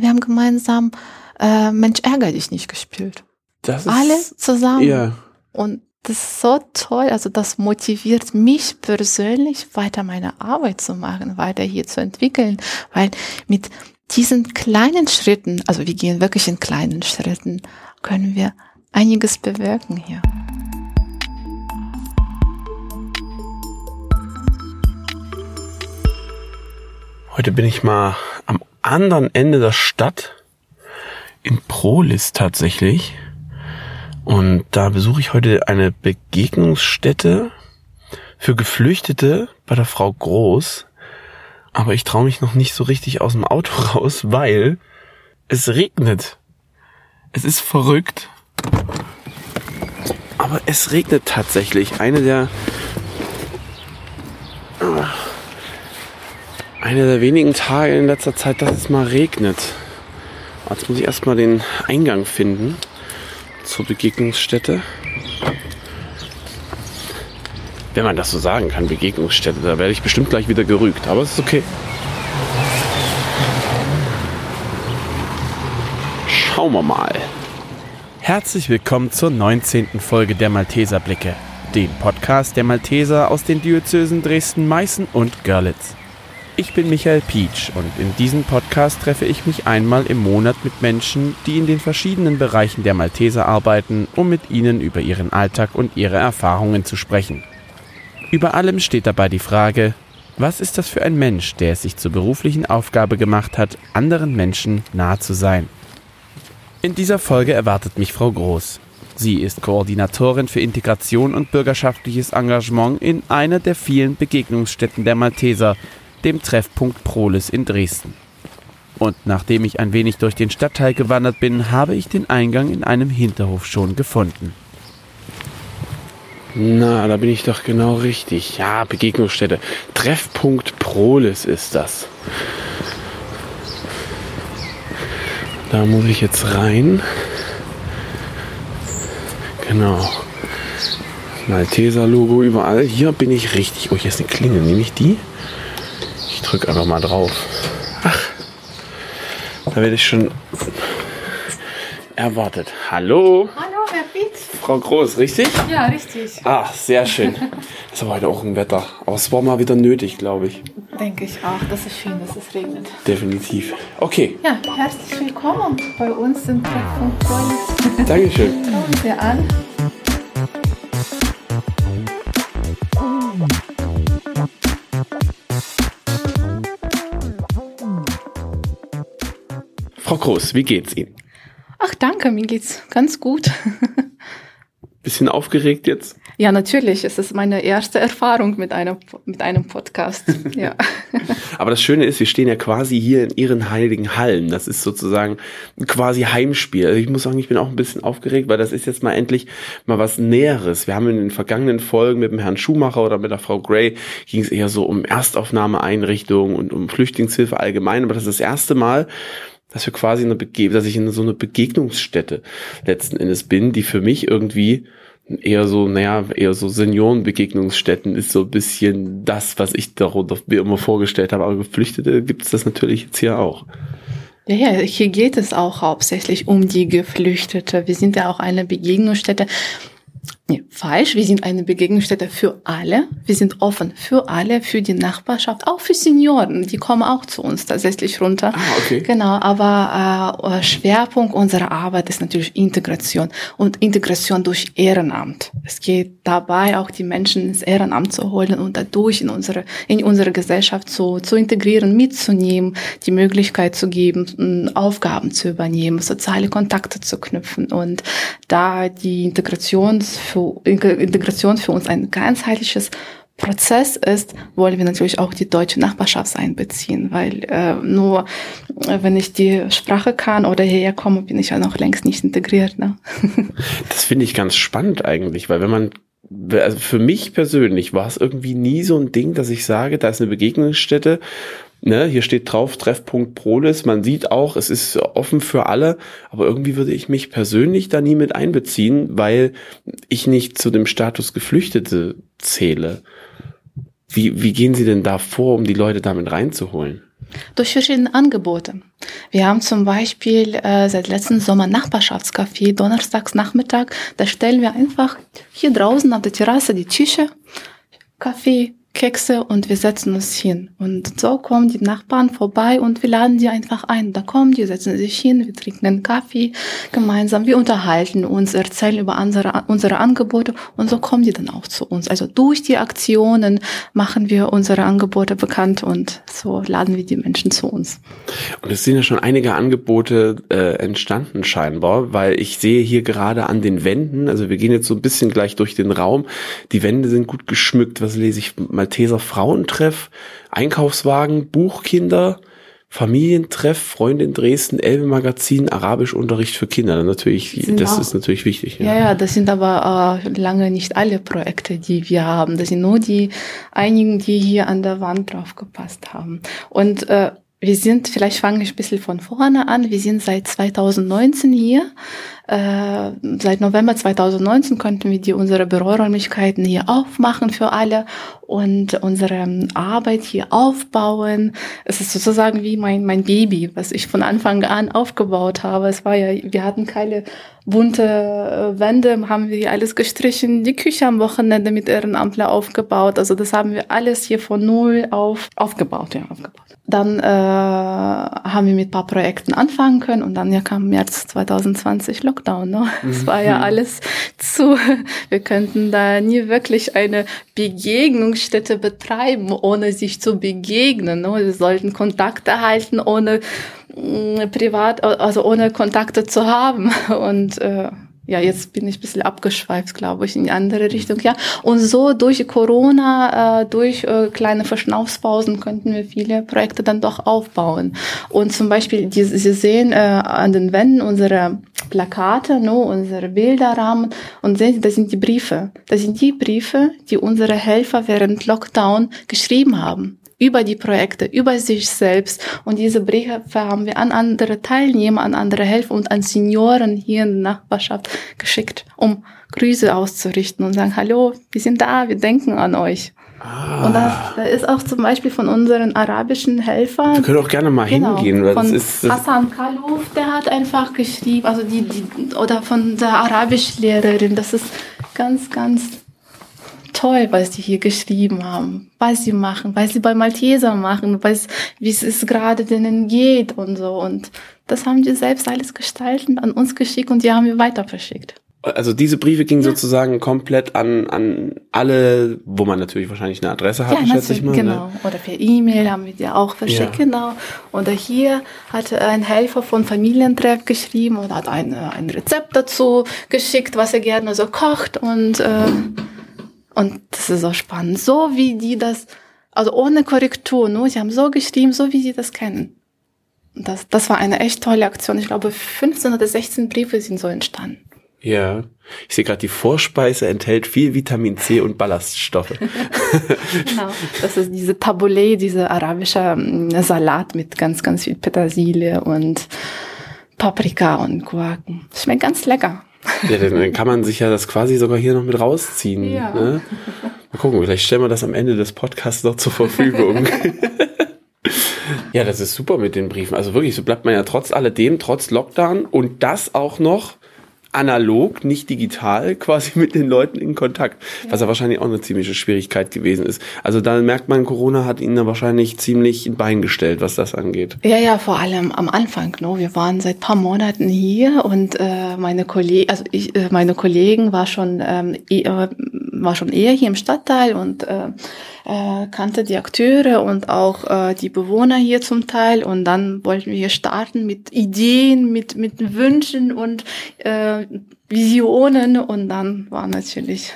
und wir haben gemeinsam äh, Mensch ärger dich nicht gespielt. Das ist, Alle zusammen. Ja. Und das ist so toll. Also das motiviert mich persönlich, weiter meine Arbeit zu machen, weiter hier zu entwickeln, weil mit diesen kleinen Schritten, also wir gehen wirklich in kleinen Schritten, können wir einiges bewirken hier. Heute bin ich mal anderen Ende der Stadt, in Prolis tatsächlich. Und da besuche ich heute eine Begegnungsstätte für Geflüchtete bei der Frau Groß. Aber ich traue mich noch nicht so richtig aus dem Auto raus, weil es regnet. Es ist verrückt. Aber es regnet tatsächlich. Eine der eine der wenigen Tage in letzter Zeit, dass es mal regnet. Jetzt muss ich erstmal den Eingang finden zur Begegnungsstätte. Wenn man das so sagen kann, Begegnungsstätte, da werde ich bestimmt gleich wieder gerügt, aber es ist okay. Schauen wir mal. Herzlich willkommen zur 19. Folge der Malteser Blicke, dem Podcast der Malteser aus den Diözesen Dresden, Meißen und Görlitz. Ich bin Michael Pietsch und in diesem Podcast treffe ich mich einmal im Monat mit Menschen, die in den verschiedenen Bereichen der Malteser arbeiten, um mit ihnen über ihren Alltag und ihre Erfahrungen zu sprechen. Über allem steht dabei die Frage, was ist das für ein Mensch, der es sich zur beruflichen Aufgabe gemacht hat, anderen Menschen nahe zu sein? In dieser Folge erwartet mich Frau Groß. Sie ist Koordinatorin für Integration und bürgerschaftliches Engagement in einer der vielen Begegnungsstätten der Malteser, dem Treffpunkt Prolis in Dresden. Und nachdem ich ein wenig durch den Stadtteil gewandert bin, habe ich den Eingang in einem Hinterhof schon gefunden. Na, da bin ich doch genau richtig. Ja, Begegnungsstätte. Treffpunkt Prolis ist das. Da muss ich jetzt rein. Genau. Malteser-Logo überall. Hier bin ich richtig. Oh, hier ist eine Klinge. Nehme ich die? Ich drücke einfach mal drauf. Ach, da werde ich schon erwartet. Hallo? Hallo, Herr Pietz. Frau Groß, richtig? Ja, richtig. Ach, sehr schön. Das ist aber heute auch ein Wetter. Aber es war mal wieder nötig, glaube ich. Denke ich auch. Das ist schön, dass es regnet. Definitiv. Okay, Ja, herzlich willkommen bei uns im Treffpunkt. Dankeschön. Kommen Sie an. Frau Groß, wie geht's Ihnen? Ach, danke, mir geht's ganz gut. Bisschen aufgeregt jetzt? Ja, natürlich. Es ist meine erste Erfahrung mit einem, mit einem Podcast. Ja. Aber das Schöne ist, wir stehen ja quasi hier in Ihren heiligen Hallen. Das ist sozusagen quasi Heimspiel. Also ich muss sagen, ich bin auch ein bisschen aufgeregt, weil das ist jetzt mal endlich mal was Näheres. Wir haben in den vergangenen Folgen mit dem Herrn Schumacher oder mit der Frau Gray ging es eher so um Erstaufnahmeeinrichtungen und um Flüchtlingshilfe allgemein. Aber das ist das erste Mal, dass wir quasi eine Bege dass ich in so eine Begegnungsstätte letzten Endes bin, die für mich irgendwie eher so, naja, eher so Seniorenbegegnungsstätten ist so ein bisschen das, was ich darunter mir immer vorgestellt habe. Aber Geflüchtete gibt es das natürlich jetzt hier auch. Ja, ja, hier geht es auch hauptsächlich um die Geflüchtete. Wir sind ja auch eine Begegnungsstätte. Nee, falsch. Wir sind eine Begegnungsstätte für alle. Wir sind offen für alle, für die Nachbarschaft, auch für Senioren. Die kommen auch zu uns tatsächlich runter. Ah, okay. Genau, aber äh, Schwerpunkt unserer Arbeit ist natürlich Integration und Integration durch Ehrenamt. Es geht dabei auch die Menschen ins Ehrenamt zu holen und dadurch in unsere in unsere Gesellschaft zu, zu integrieren, mitzunehmen, die Möglichkeit zu geben, Aufgaben zu übernehmen, soziale Kontakte zu knüpfen und da die Integration für, Integration für uns ein ganzheitliches Prozess ist, wollen wir natürlich auch die deutsche Nachbarschaft einbeziehen, weil äh, nur äh, wenn ich die Sprache kann oder hierher komme, bin ich ja noch längst nicht integriert. Ne? Das finde ich ganz spannend eigentlich, weil wenn man also für mich persönlich war es irgendwie nie so ein Ding, dass ich sage, da ist eine Begegnungsstätte, ne, hier steht drauf Treffpunkt Prolis, man sieht auch, es ist offen für alle, aber irgendwie würde ich mich persönlich da nie mit einbeziehen, weil ich nicht zu dem Status Geflüchtete zähle. Wie, wie gehen Sie denn da vor, um die Leute damit reinzuholen? Durch verschiedene Angebote. Wir haben zum Beispiel äh, seit letzten Sommer Nachbarschaftscafé, donnerstags Nachmittag. Da stellen wir einfach hier draußen auf der Terrasse die Tische, Kaffee, Kekse und wir setzen uns hin. Und so kommen die Nachbarn vorbei und wir laden die einfach ein. Da kommen die, setzen sich hin, wir trinken einen Kaffee gemeinsam, wir unterhalten uns, erzählen über unsere, unsere Angebote und so kommen die dann auch zu uns. Also durch die Aktionen machen wir unsere Angebote bekannt und so laden wir die Menschen zu uns. Und es sind ja schon einige Angebote äh, entstanden scheinbar, weil ich sehe hier gerade an den Wänden, also wir gehen jetzt so ein bisschen gleich durch den Raum, die Wände sind gut geschmückt. Was lese ich? Malteser Frauentreff, Einkaufswagen, Buchkinder, Familientreff, Freunde in Dresden, Elbe Magazin, Arabischunterricht für Kinder. Natürlich, das auch, ist natürlich wichtig. Ja. ja, ja, das sind aber äh, lange nicht alle Projekte, die wir haben. Das sind nur die einigen, die hier an der Wand drauf gepasst haben. Und äh, wir sind, vielleicht fange ich ein bisschen von vorne an, wir sind seit 2019 hier. Äh, seit November 2019 konnten wir die unsere Büroräumlichkeiten hier aufmachen für alle und unsere Arbeit hier aufbauen. Es ist sozusagen wie mein, mein Baby, was ich von Anfang an aufgebaut habe. Es war ja, wir hatten keine bunte äh, Wände, haben wir alles gestrichen, die Küche am Wochenende mit Ehrenamtler aufgebaut. Also das haben wir alles hier von null auf aufgebaut, ja, aufgebaut. Dann äh, haben wir mit paar Projekten anfangen können und dann ja kam März 2020 Lockdown. Ne? Es war ja mhm. alles zu. Wir könnten da nie wirklich eine Begegnungsstätte betreiben, ohne sich zu begegnen. Ne? Wir sollten Kontakte halten, ohne mh, mm, privat, also ohne Kontakte zu haben und äh, ja, jetzt bin ich ein bisschen abgeschweift, glaube ich, in die andere Richtung, ja. Und so durch Corona, äh, durch äh, kleine Verschnaufspausen könnten wir viele Projekte dann doch aufbauen. Und zum Beispiel, die, Sie sehen äh, an den Wänden unsere Plakate, no, unsere Bilderrahmen und sehen Sie, das sind die Briefe. Das sind die Briefe, die unsere Helfer während Lockdown geschrieben haben über die Projekte, über sich selbst. Und diese Briefe haben wir an andere Teilnehmer, an andere Helfer und an Senioren hier in der Nachbarschaft geschickt, um Grüße auszurichten und sagen, hallo, wir sind da, wir denken an euch. Ah. Und da, da ist auch zum Beispiel von unseren arabischen Helfern. Wir können auch gerne mal genau, hingehen. Weil von das ist, das Hassan Kalouf, der hat einfach geschrieben, also die, die, oder von der Arabischlehrerin, das ist ganz, ganz toll, was die hier geschrieben haben, was sie machen, was sie bei Malteser machen, was, wie es gerade denen geht und so. Und das haben die selbst alles gestaltet, an uns geschickt und die haben wir weiter verschickt. Also diese Briefe gingen ja. sozusagen komplett an, an alle, wo man natürlich wahrscheinlich eine Adresse hat, ja, schätze ich mal. Ne? Genau. Ne? Oder per E-Mail haben wir die auch verschickt, ja. genau. Oder hier hat ein Helfer von Familientreff geschrieben und hat ein, ein Rezept dazu geschickt, was er gerne so kocht und äh, und das ist so spannend. So wie die das, also ohne Korrektur, nur sie haben so geschrieben, so wie sie das kennen. Und das, das war eine echt tolle Aktion. Ich glaube, 15 oder 16 Briefe sind so entstanden. Ja, ich sehe gerade, die Vorspeise enthält viel Vitamin C und Ballaststoffe. genau, das ist diese Tabbouleh, diese arabische ähm, Salat mit ganz, ganz viel Petersilie und Paprika und Gurken. Schmeckt ganz lecker. Ja, dann kann man sich ja das quasi sogar hier noch mit rausziehen. Ja. Ne? Mal gucken, vielleicht stellen wir das am Ende des Podcasts noch zur Verfügung. ja, das ist super mit den Briefen. Also wirklich, so bleibt man ja trotz alledem, trotz Lockdown und das auch noch analog, nicht digital, quasi mit den Leuten in Kontakt, ja. was ja wahrscheinlich auch eine ziemliche Schwierigkeit gewesen ist. Also da merkt man, Corona hat ihnen da wahrscheinlich ziemlich ein Bein gestellt, was das angeht. Ja, ja, vor allem am Anfang. No? Wir waren seit paar Monaten hier und äh, meine Kollegen, also ich, äh, meine Kollegen war schon ähm, eh, äh, war schon eher hier im Stadtteil und äh, äh, kannte die Akteure und auch äh, die Bewohner hier zum Teil. Und dann wollten wir starten mit Ideen, mit, mit Wünschen und äh, Visionen. Und dann war natürlich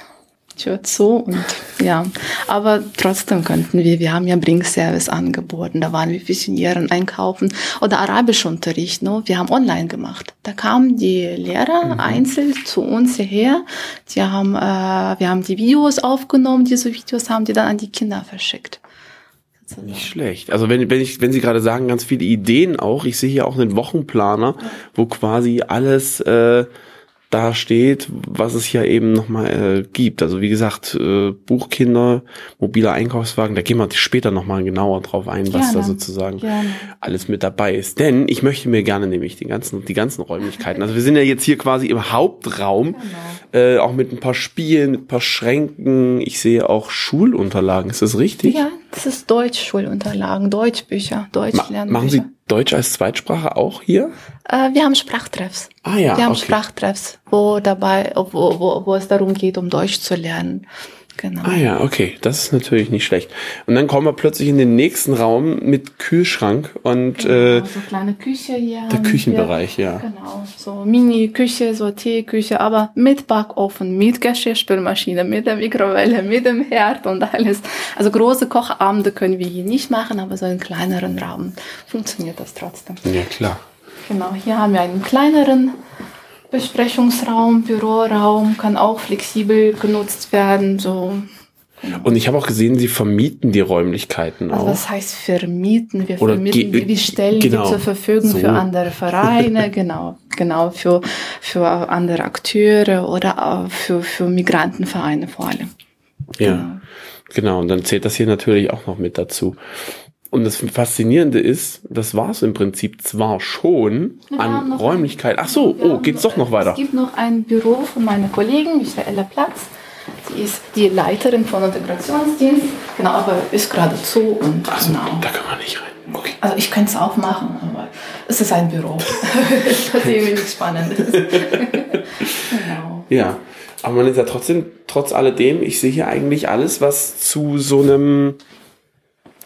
Tür zu und ja, aber trotzdem könnten wir, wir haben ja Bringservice angeboten, da waren wir Visionären einkaufen oder Arabischunterricht, ne? wir haben online gemacht. Da kamen die Lehrer mhm. einzeln zu uns hierher, die haben, äh, wir haben die Videos aufgenommen, diese Videos haben die dann an die Kinder verschickt. Nicht schlecht. Also wenn, wenn ich, wenn Sie gerade sagen, ganz viele Ideen auch, ich sehe hier auch einen Wochenplaner, wo quasi alles äh, da steht, was es hier eben nochmal äh, gibt. Also wie gesagt, äh, Buchkinder, mobiler Einkaufswagen, da gehen wir später nochmal genauer drauf ein, was Gerne. da sozusagen Gerne. alles mit dabei ist. Denn ich möchte mir gerne nämlich die ganzen, die ganzen Räumlichkeiten. Also wir sind ja jetzt hier quasi im Hauptraum, äh, auch mit ein paar Spielen, mit ein paar Schränken. Ich sehe auch Schulunterlagen. Ist das richtig? Ja, das ist Deutschschulunterlagen, Deutschbücher, Ma Deutschlernbücher. machen Sie Deutsch als Zweitsprache auch hier? Äh, wir haben Sprachtreffs. Ah ja, wir haben okay. Sprachtreffs, wo dabei, wo, wo, wo es darum geht, um Deutsch zu lernen. Genau. Ah ja, okay, das ist natürlich nicht schlecht. Und dann kommen wir plötzlich in den nächsten Raum mit Kühlschrank und äh, Genau, so kleine Küche hier. der Küchenbereich, wir. ja. Genau, so Mini-Küche, so Teeküche, aber mit Backofen, mit Geschirrspülmaschine, mit der Mikrowelle, mit dem Herd und alles. Also große Kochabende können wir hier nicht machen, aber so in kleineren Raum funktioniert das trotzdem. Ja, klar. Genau, hier haben wir einen kleineren Besprechungsraum, Büroraum, kann auch flexibel genutzt werden. So. Und ich habe auch gesehen, Sie vermieten die Räumlichkeiten Also auch. was heißt vermieten? Wir Oder vermieten, die, wir stellen genau, die zur Verfügung so. für andere Vereine, genau, genau, für, für andere Akteure oder auch für, für Migrantenvereine vor allem. Ja, genau. Und dann zählt das hier natürlich auch noch mit dazu. Und das Faszinierende ist, das war es im Prinzip zwar schon Wir an Räumlichkeit. Ach so, oh, geht's noch- doch noch weiter. Es gibt noch ein Büro von meiner Kollegin, Michaela Platz. Sie ist die Leiterin von Integrationsdienst, genau, aber ist gerade zu und Ach so, genau. da kann man nicht rein. Okay. Also ich könnte es auch machen, aber es ist ein Büro. das ist irgendwie nichts Spannendes. genau. Ja, aber man ist ja trotzdem, trotz alledem, ich sehe hier eigentlich alles, was zu so einem,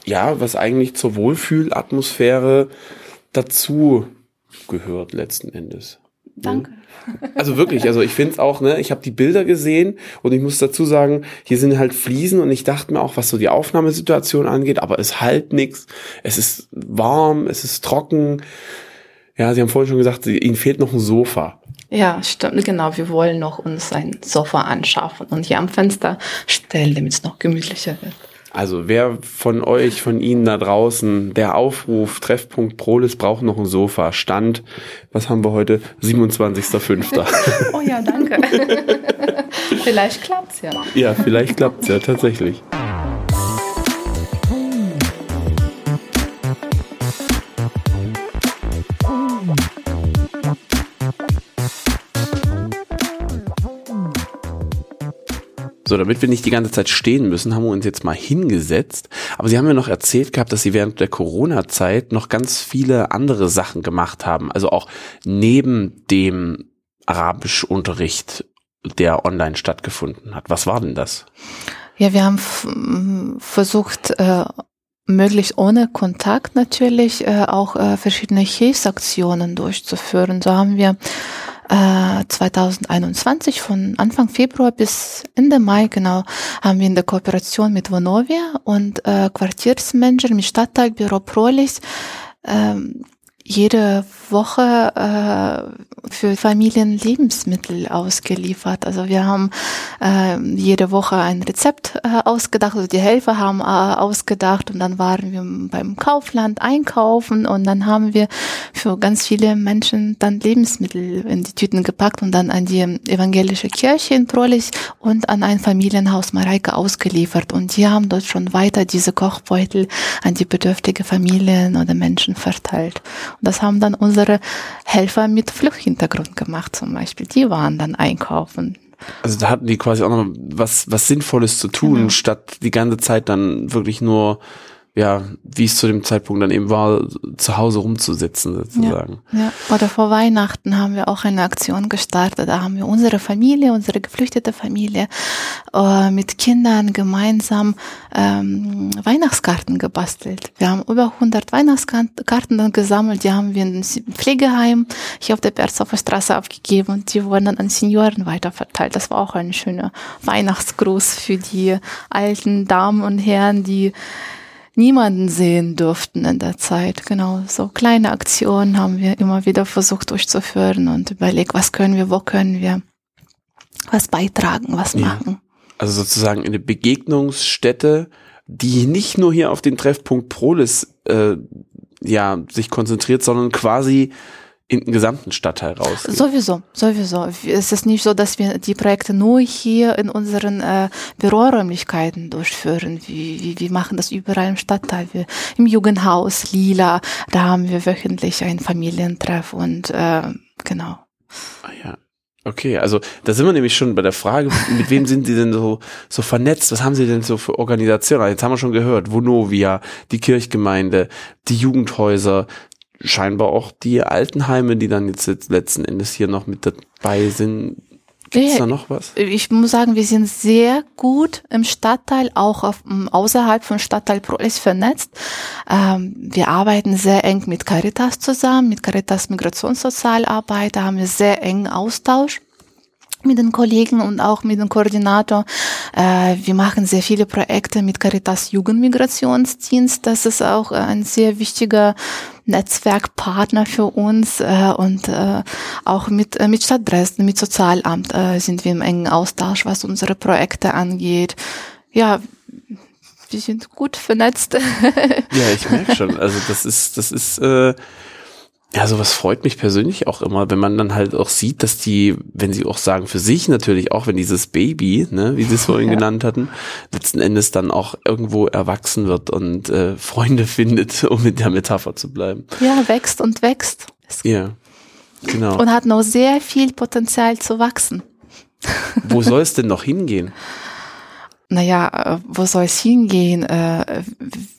ja, was eigentlich zur Wohlfühlatmosphäre dazu gehört letzten Endes. Danke. Also wirklich, also ich finde es auch, ne, ich habe die Bilder gesehen und ich muss dazu sagen, hier sind halt Fliesen und ich dachte mir auch, was so die Aufnahmesituation angeht, aber es halt nix. Es ist warm, es ist trocken. Ja, Sie haben vorhin schon gesagt, Ihnen fehlt noch ein Sofa. Ja, stimmt, genau. Wir wollen noch uns ein Sofa anschaffen und hier am Fenster stellen, damit es noch gemütlicher wird. Also wer von euch, von Ihnen da draußen, der Aufruf, Treffpunkt Prolis braucht noch ein Sofa. Stand, was haben wir heute? 27.05. Oh ja, danke. Vielleicht klappt's ja. ja, vielleicht klappt's ja tatsächlich. So, damit wir nicht die ganze Zeit stehen müssen, haben wir uns jetzt mal hingesetzt. Aber Sie haben ja noch erzählt gehabt, dass Sie während der Corona-Zeit noch ganz viele andere Sachen gemacht haben. Also auch neben dem Arabischunterricht, der online stattgefunden hat. Was war denn das? Ja, wir haben versucht, äh, möglichst ohne Kontakt natürlich äh, auch äh, verschiedene Hilfsaktionen durchzuführen. So haben wir äh, 2021 von Anfang Februar bis Ende Mai genau haben wir in der Kooperation mit Vonovia und äh, Quartiersmanager mit Stadtteilbüro Prolis ähm, jede Woche äh, für Familien Lebensmittel ausgeliefert. Also wir haben äh, jede Woche ein Rezept äh, ausgedacht, also die Helfer haben äh, ausgedacht und dann waren wir beim Kaufland einkaufen und dann haben wir für ganz viele Menschen dann Lebensmittel in die Tüten gepackt und dann an die evangelische Kirche in Prolich und an ein Familienhaus Mareike ausgeliefert und die haben dort schon weiter diese Kochbeutel an die bedürftige Familien oder Menschen verteilt. Und das haben dann unsere Helfer mit Fluchthintergrund gemacht zum Beispiel. Die waren dann einkaufen. Also da hatten die quasi auch noch was, was Sinnvolles zu tun, Genau. statt die ganze Zeit dann wirklich nur, ja, wie es zu dem Zeitpunkt dann eben war, zu Hause rumzusitzen sozusagen. Ja. Oder vor Weihnachten haben wir auch eine Aktion gestartet. Da haben wir unsere Familie, unsere geflüchtete Familie äh, mit Kindern gemeinsam ähm, Weihnachtskarten gebastelt. Wir haben über 100 Weihnachtskarten dann gesammelt. Die haben wir in Pflegeheim hier auf der Berzdorfer Straße abgegeben und die wurden dann an Senioren weiterverteilt. Das war auch ein schöner Weihnachtsgruß für die alten Damen und Herren, die niemanden sehen durften in der Zeit. Genau, so kleine Aktionen haben wir immer wieder versucht durchzuführen und überlegt, was können wir, wo können wir was beitragen, was Ja. machen. Also sozusagen eine Begegnungsstätte, die nicht nur hier auf den Treffpunkt Prolis äh, ja sich konzentriert, sondern quasi in den gesamten Stadtteil raus. Sowieso, sowieso. Es ist nicht so, dass wir die Projekte nur hier in unseren äh, Büroräumlichkeiten durchführen. Wir, wir, wir machen das überall im Stadtteil. Wir, Im Jugendhaus Lila, da haben wir wöchentlich ein Familientreff und äh, genau. Ah ja. Okay, also da sind wir nämlich schon bei der Frage, mit wem sind Sie denn so, so vernetzt? Was haben Sie denn so für Organisationen? Jetzt haben wir schon gehört, Vonovia, die Kirchgemeinde, die Jugendhäuser, scheinbar auch die Altenheime, die dann jetzt, letzten Endes hier noch mit dabei sind. Gibt es da noch was? Ich muss sagen, wir sind sehr gut im Stadtteil, auch auf, außerhalb von Stadtteil Prolis vernetzt. Ähm, wir arbeiten sehr eng mit Caritas zusammen, mit Caritas Migrationssozialarbeit, da haben wir sehr engen Austausch mit den Kollegen und auch mit dem Koordinator. Äh, wir machen sehr viele Projekte mit Caritas Jugendmigrationsdienst. Das ist auch ein sehr wichtiger Netzwerkpartner für uns äh, und äh, auch mit, äh, mit Stadt Dresden, mit Sozialamt äh, sind wir im engen Austausch, was unsere Projekte angeht. Ja, wir sind gut vernetzt. ja, ich merke schon. Also das ist, das ist äh, ja, sowas freut mich persönlich auch immer, wenn man dann halt auch sieht, dass die, wenn sie auch sagen, für sich natürlich, auch wenn dieses Baby, ne, wie sie es vorhin ja. genannt hatten, letzten Endes dann auch irgendwo erwachsen wird und äh, Freunde findet, um mit der Metapher zu bleiben. Ja, wächst und wächst. Ja, genau. Und hat noch sehr viel Potenzial zu wachsen. Wo soll es denn noch hingehen? Naja, äh, wo soll es hingehen? Äh,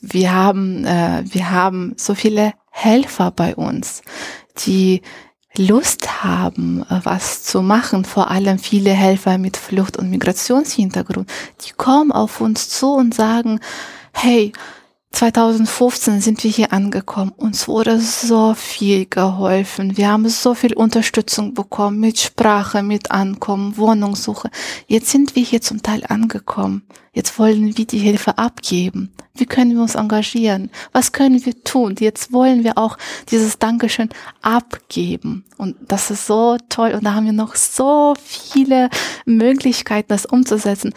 wir haben, äh, wir haben so viele Helfer bei uns, die Lust haben, was zu machen, vor allem viele Helfer mit Flucht- und Migrationshintergrund, die kommen auf uns zu und sagen, hey, 2015 sind wir hier angekommen. Uns wurde so viel geholfen. Wir haben so viel Unterstützung bekommen mit Sprache, mit Ankommen, Wohnungssuche. Jetzt sind wir hier zum Teil angekommen. Jetzt wollen wir die Hilfe abgeben. Wie können wir uns engagieren? Was können wir tun? Jetzt wollen wir auch dieses Dankeschön abgeben. Und das ist so toll. Und da haben wir noch so viele Möglichkeiten, das umzusetzen.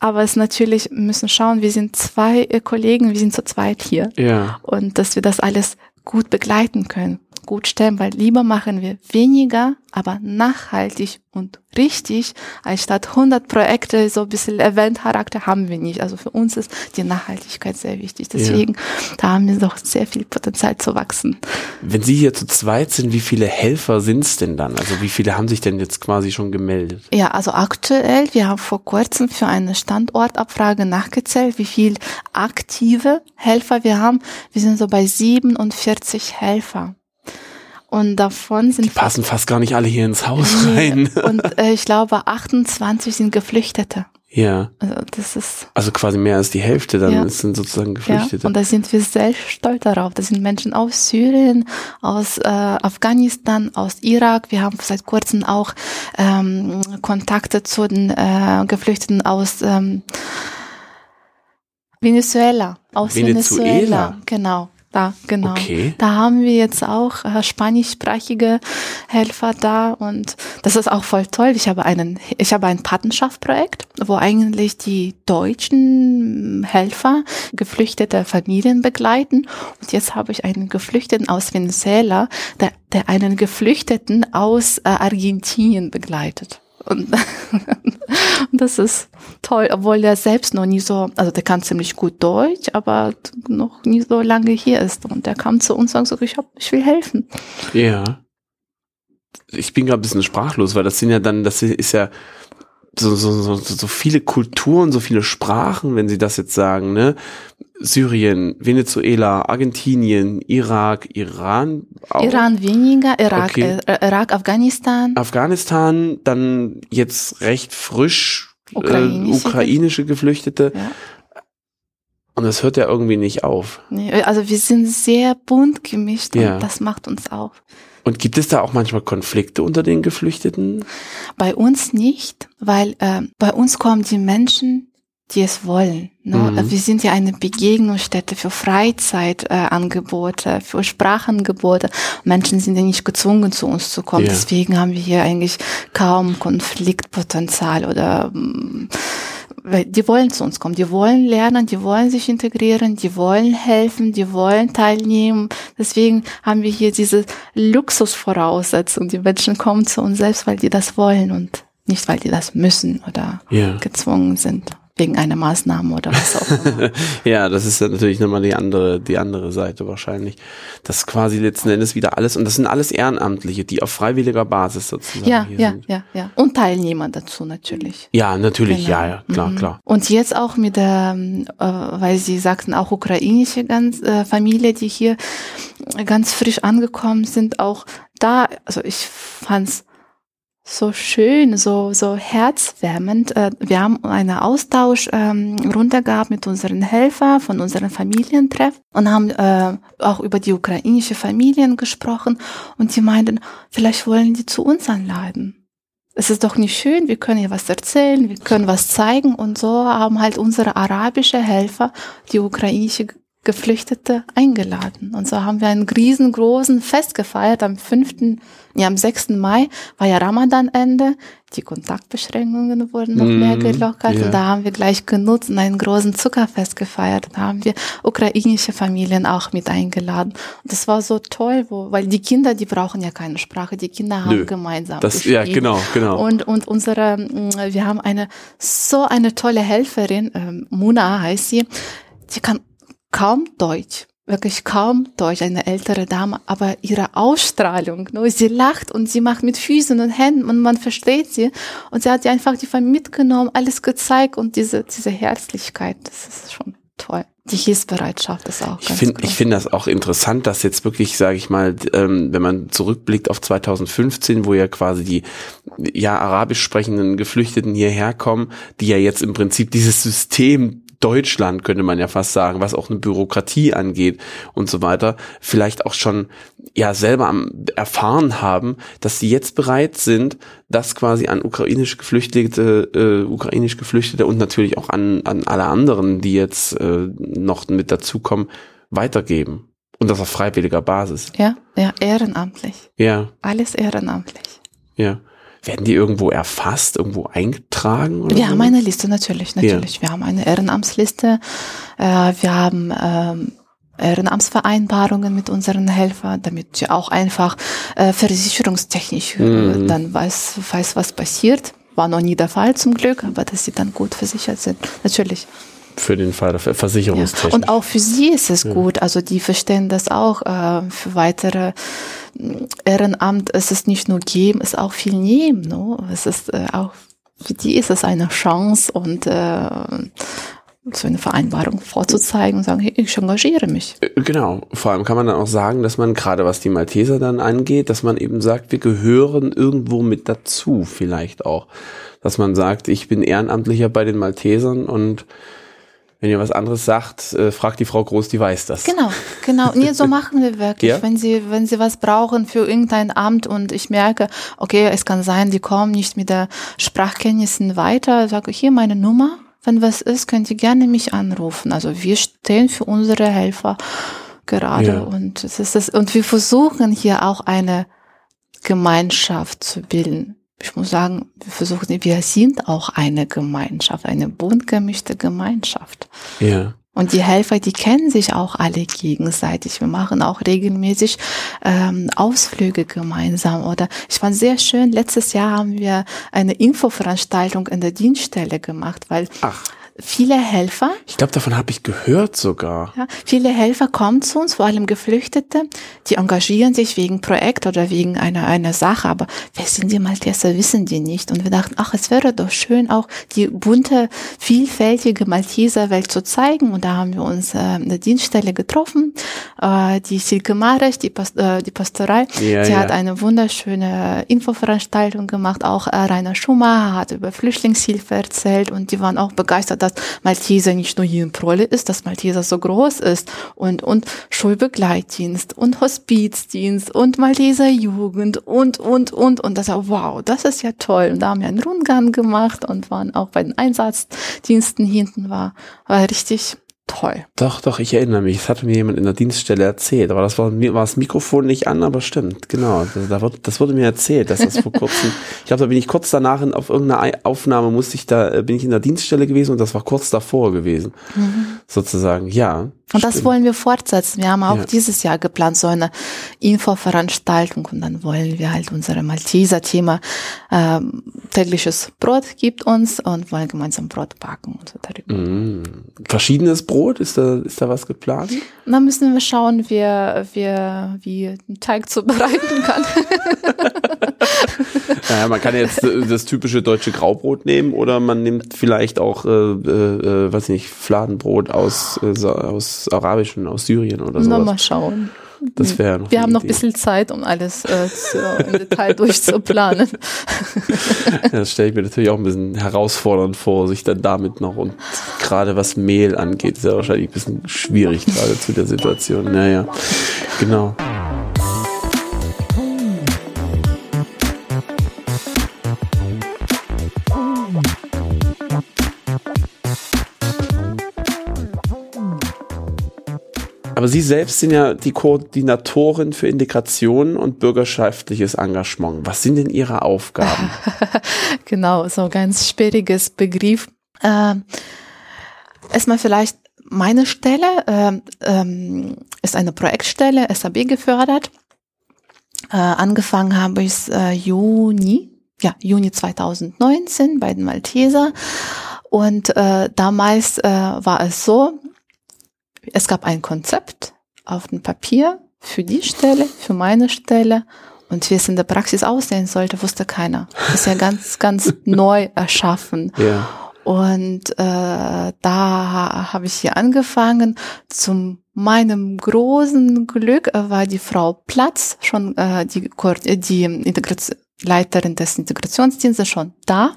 Aber es natürlich müssen schauen, wir sind zwei äh, Kollegen, wir sind zu zweit hier. Ja. Und dass wir das alles gut begleiten können gut stellen, weil lieber machen wir weniger, aber nachhaltig und richtig, als statt 100 Projekte, so ein bisschen Event-Charakter haben wir nicht. Also für uns ist die Nachhaltigkeit sehr wichtig. Deswegen, ja. da haben wir doch sehr viel Potenzial zu wachsen. Wenn Sie hier zu zweit sind, wie viele Helfer sind es denn dann? Also wie viele haben sich denn jetzt quasi schon gemeldet? Ja, also aktuell, wir haben vor kurzem für eine Standortabfrage nachgezählt, wie viel aktive Helfer wir haben. Wir sind so bei 47 Helfer. Und davon sind. Die passen fast gar nicht alle hier ins Haus rein. Und äh, ich glaube, 28 sind Geflüchtete. Ja. Also das ist. Also quasi mehr als die Hälfte dann ja. sind sozusagen Geflüchtete. Ja, und da sind wir sehr stolz darauf. Das sind Menschen aus Syrien, aus äh, Afghanistan, aus Irak. Wir haben seit kurzem auch ähm, Kontakte zu den äh, Geflüchteten aus ähm, Venezuela. Aus Venezuela. Venezuela. Genau. Da, genau. Okay. Da haben wir jetzt auch äh, spanischsprachige Helfer da und das ist auch voll toll. Ich habe einen, ich habe ein Patenschaftprojekt, wo eigentlich die deutschen Helfer geflüchtete Familien begleiten und jetzt habe ich einen Geflüchteten aus Venezuela, der, der einen Geflüchteten aus äh, Argentinien begleitet. Und, und das ist toll, obwohl er selbst noch nie so, also der kann ziemlich gut Deutsch, aber noch nie so lange hier ist. Und der kam zu uns und sagt ich, hab, ich will helfen. Ja. Ich bin gerade ein bisschen sprachlos, weil das sind ja dann, das ist ja so, so, so, so viele Kulturen, so viele Sprachen, wenn Sie das jetzt sagen, ne? Syrien, Venezuela, Argentinien, Irak, Iran. Auch. Iran weniger, Irak, okay. äh, Irak, Afghanistan. Afghanistan, dann jetzt recht frisch ukrainische, äh, ukrainische Geflüchtete. Ja. Und das hört ja irgendwie nicht auf. Nee, also wir sind sehr bunt gemischt ja. und das macht uns auf. Und gibt es da auch manchmal Konflikte unter den Geflüchteten? Bei uns nicht, weil äh, bei uns kommen die Menschen, die es wollen. Ne? Mhm. Wir sind ja eine Begegnungsstätte für Freizeitangebote, äh, für Sprachangebote. Menschen sind ja nicht gezwungen, zu uns zu kommen. Ja. Deswegen haben wir hier eigentlich kaum Konfliktpotenzial oder mm, weil die wollen zu uns kommen, die wollen lernen, die wollen sich integrieren, die wollen helfen, die wollen teilnehmen. Deswegen haben wir hier diese Luxusvoraussetzung. Die Menschen kommen zu uns selbst, weil die das wollen und nicht, weil die das müssen oder ja. gezwungen sind wegen einer Maßnahme oder was auch immer. ja, das ist natürlich nochmal die andere, die andere Seite wahrscheinlich. Das ist quasi letzten Endes wieder alles, und das sind alles Ehrenamtliche, die auf freiwilliger Basis sozusagen ja, hier ja, sind. Ja, ja, ja. Und Teilnehmer dazu natürlich. Ja, natürlich, genau. ja, ja, klar, mhm. klar. Und jetzt auch mit der, äh, weil Sie sagten auch ukrainische ganz, äh, Familie, die hier ganz frisch angekommen sind, auch da, also ich fand's so schön, so, so herzwärmend. Äh, wir haben einen Austausch ähm, runter gehabt mit unseren Helfern von unseren Familientreff und haben äh, auch über die ukrainische Familien gesprochen und die meinten, vielleicht wollen die zu uns anladen. Es ist doch nicht schön, wir können hier was erzählen, wir können was zeigen und so haben halt unsere arabische Helfer die ukrainische Geflüchtete eingeladen. Und so haben wir einen riesengroßen Fest gefeiert am 5., ja, am 6. Mai war ja Ramadan-Ende. Die Kontaktbeschränkungen wurden noch mm, mehr mhm. gelockert yeah. und da haben wir gleich genutzt und einen großen Zuckerfest gefeiert. Da haben wir ukrainische Familien auch mit eingeladen. Und das war so toll, wo, weil die Kinder, die brauchen ja keine Sprache, die Kinder haben Nö, gemeinsam. Das, ja, genau, genau. Und, und unsere, mm, wir haben eine, so eine tolle Helferin, ähm, Muna heißt sie, die kann kaum Deutsch, wirklich kaum Deutsch, eine ältere Dame, aber ihre Ausstrahlung, nur sie lacht und sie macht mit Füßen und Händen und man versteht sie und sie hat sie einfach die mitgenommen, alles gezeigt und diese, diese Herzlichkeit, das ist schon toll. Die Hilfsbereitschaft ist auch ich find, Ich finde das auch interessant, dass jetzt wirklich, sage ich mal, ähm, wenn man zurückblickt auf 2015, wo ja quasi die ja arabisch sprechenden Geflüchteten hierher kommen, die ja jetzt im Prinzip dieses System Deutschland, könnte man ja fast sagen, was auch eine Bürokratie angeht und so weiter, vielleicht auch schon ja selber am, erfahren haben, dass sie jetzt bereit sind, das quasi an ukrainisch Geflüchtete, äh, ukrainisch Geflüchtete und natürlich auch an, an alle anderen, die jetzt äh, noch mit dazukommen, weitergeben. Und das auf freiwilliger Basis. Ja, ja, ehrenamtlich. Ja. Alles ehrenamtlich. Ja. Werden die irgendwo erfasst, irgendwo eingetragen? Wir so? haben eine Liste, natürlich, natürlich. Ja. Wir haben eine Ehrenamtsliste. Äh, wir haben ähm, Ehrenamtsvereinbarungen mit unseren Helfern, damit sie auch einfach äh, versicherungstechnisch äh, mhm. dann weiß, weiß, was passiert. War noch nie der Fall zum Glück, aber dass sie dann gut versichert sind. Natürlich für den Fall der Versicherungstechnik. Ja. Und auch für sie ist es ja. gut. Also die verstehen das auch äh, für weitere Ehrenamt. Es ist nicht nur geben, es ist auch viel nehmen. Ne? Es ist äh, auch für die ist es eine Chance und äh, so eine Vereinbarung vorzuzeigen und sagen, hey, ich engagiere mich. Äh, genau. Vor allem kann man dann auch sagen, dass man gerade was die Malteser dann angeht, dass man eben sagt, wir gehören irgendwo mit dazu vielleicht auch. Dass man sagt, ich bin Ehrenamtlicher bei den Maltesern und wenn ihr was anderes sagt, äh, fragt die Frau Groß, die weiß das. Genau, genau. Nee, so machen wir wirklich. Ja? Wenn sie, wenn sie was brauchen für irgendein Amt und ich merke, okay, es kann sein, die kommen nicht mit der Sprachkenntnissen weiter, sage ich hier meine Nummer. Wenn was ist, könnt ihr gerne mich anrufen. Also wir stehen für unsere Helfer gerade ja. und es ist das, und wir versuchen hier auch eine Gemeinschaft zu bilden ich muss sagen, wir versuchen, wir sind auch eine Gemeinschaft, eine bunt gemischte Gemeinschaft. Ja. Und die Helfer, die kennen sich auch alle gegenseitig. Wir machen auch regelmäßig ähm, Ausflüge gemeinsam. Oder ich fand sehr schön, letztes Jahr haben wir eine Infoveranstaltung in der Dienststelle gemacht, weil Ach viele Helfer. Ich glaube, davon habe ich gehört sogar. Ja, viele Helfer kommen zu uns, vor allem Geflüchtete, die engagieren sich wegen Projekt oder wegen einer, einer Sache, aber wer sind die Malteser, wissen die nicht. Und wir dachten, ach, es wäre doch schön, auch die bunte, vielfältige Malteser-Welt zu zeigen. Und da haben wir uns äh, eine Dienststelle getroffen, äh, die Silke Mares, die, Past äh, die Pastorei, ja, die ja. hat eine wunderschöne Infoveranstaltung gemacht. Auch äh, Rainer Schumacher hat über Flüchtlingshilfe erzählt und die waren auch begeistert, dass Malteser nicht nur hier in Prolle ist, dass Malteser so groß ist und, und Schulbegleitdienst und Hospizdienst und Malteser Jugend und, und, und, und das wow, das ist ja toll. Und da haben wir einen Rundgang gemacht und waren auch bei den Einsatzdiensten hinten, war, war richtig, toll. Doch, doch, ich erinnere mich. Das hatte mir jemand in der Dienststelle erzählt. Aber das war, mir war das Mikrofon nicht an, aber stimmt, genau. Das, da wird, das wurde mir erzählt, dass das vor kurzem, ich glaube, da bin ich kurz danach in, auf irgendeiner Aufnahme musste ich da, äh, bin ich in der Dienststelle gewesen und das war kurz davor gewesen. Mhm. Sozusagen, ja. Und das wollen wir fortsetzen. Wir haben auch ja. dieses Jahr geplant, so eine Infoveranstaltung und dann wollen wir halt unsere Malteser-Thema ähm, tägliches Brot gibt uns und wollen gemeinsam Brot backen und so darüber. Mm. Verschiedenes Brot, ist da, ist da was geplant? Dann müssen wir schauen, wer, wer wie Teig zubereiten kann. naja, man kann jetzt das typische deutsche Graubrot nehmen oder man nimmt vielleicht auch, äh, äh, äh weiß ich nicht, Fladenbrot aus, äh, aus Arabischen, aus Syrien oder so. Mal schauen. Das wäre Wir haben noch ein bisschen Zeit, um alles äh, zu, im Detail durchzuplanen. das stelle ich mir natürlich auch ein bisschen herausfordernd vor, sich dann damit noch und gerade was Mehl angeht, ist ja wahrscheinlich ein bisschen schwierig gerade zu der Situation. Naja, genau. Aber Sie selbst sind ja die Koordinatorin für Integration und bürgerschaftliches Engagement. Was sind denn Ihre Aufgaben? genau, so ein ganz schwieriges Begriff. Äh, erstmal vielleicht meine Stelle äh, ähm, ist eine Projektstelle, SAB gefördert. Äh, angefangen habe ich äh, Juni, ja, Juni 2019 bei den Malteser. Und äh, damals äh, war es so, es gab ein Konzept auf dem Papier für die Stelle, für meine Stelle. Und wie es in der Praxis aussehen sollte, wusste keiner. Das ist ja ganz, ganz neu erschaffen. Ja. Und äh, da habe ich hier angefangen. Zum meinem großen Glück war die Frau Platz schon äh, die, die Integration, Leiterin des Integrationsdienstes schon da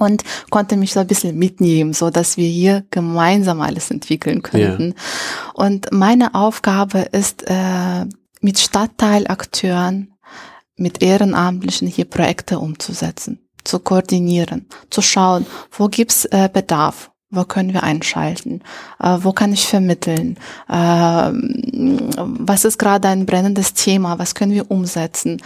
und konnte mich so ein bisschen mitnehmen, so dass wir hier gemeinsam alles entwickeln könnten. Ja. Und meine Aufgabe ist, äh, mit Stadtteilakteuren, mit Ehrenamtlichen hier Projekte umzusetzen, zu koordinieren, zu schauen, wo gibt's äh, Bedarf, wo können wir einschalten? Äh, wo kann ich vermitteln? Äh, was ist gerade ein brennendes Thema? Was können wir umsetzen?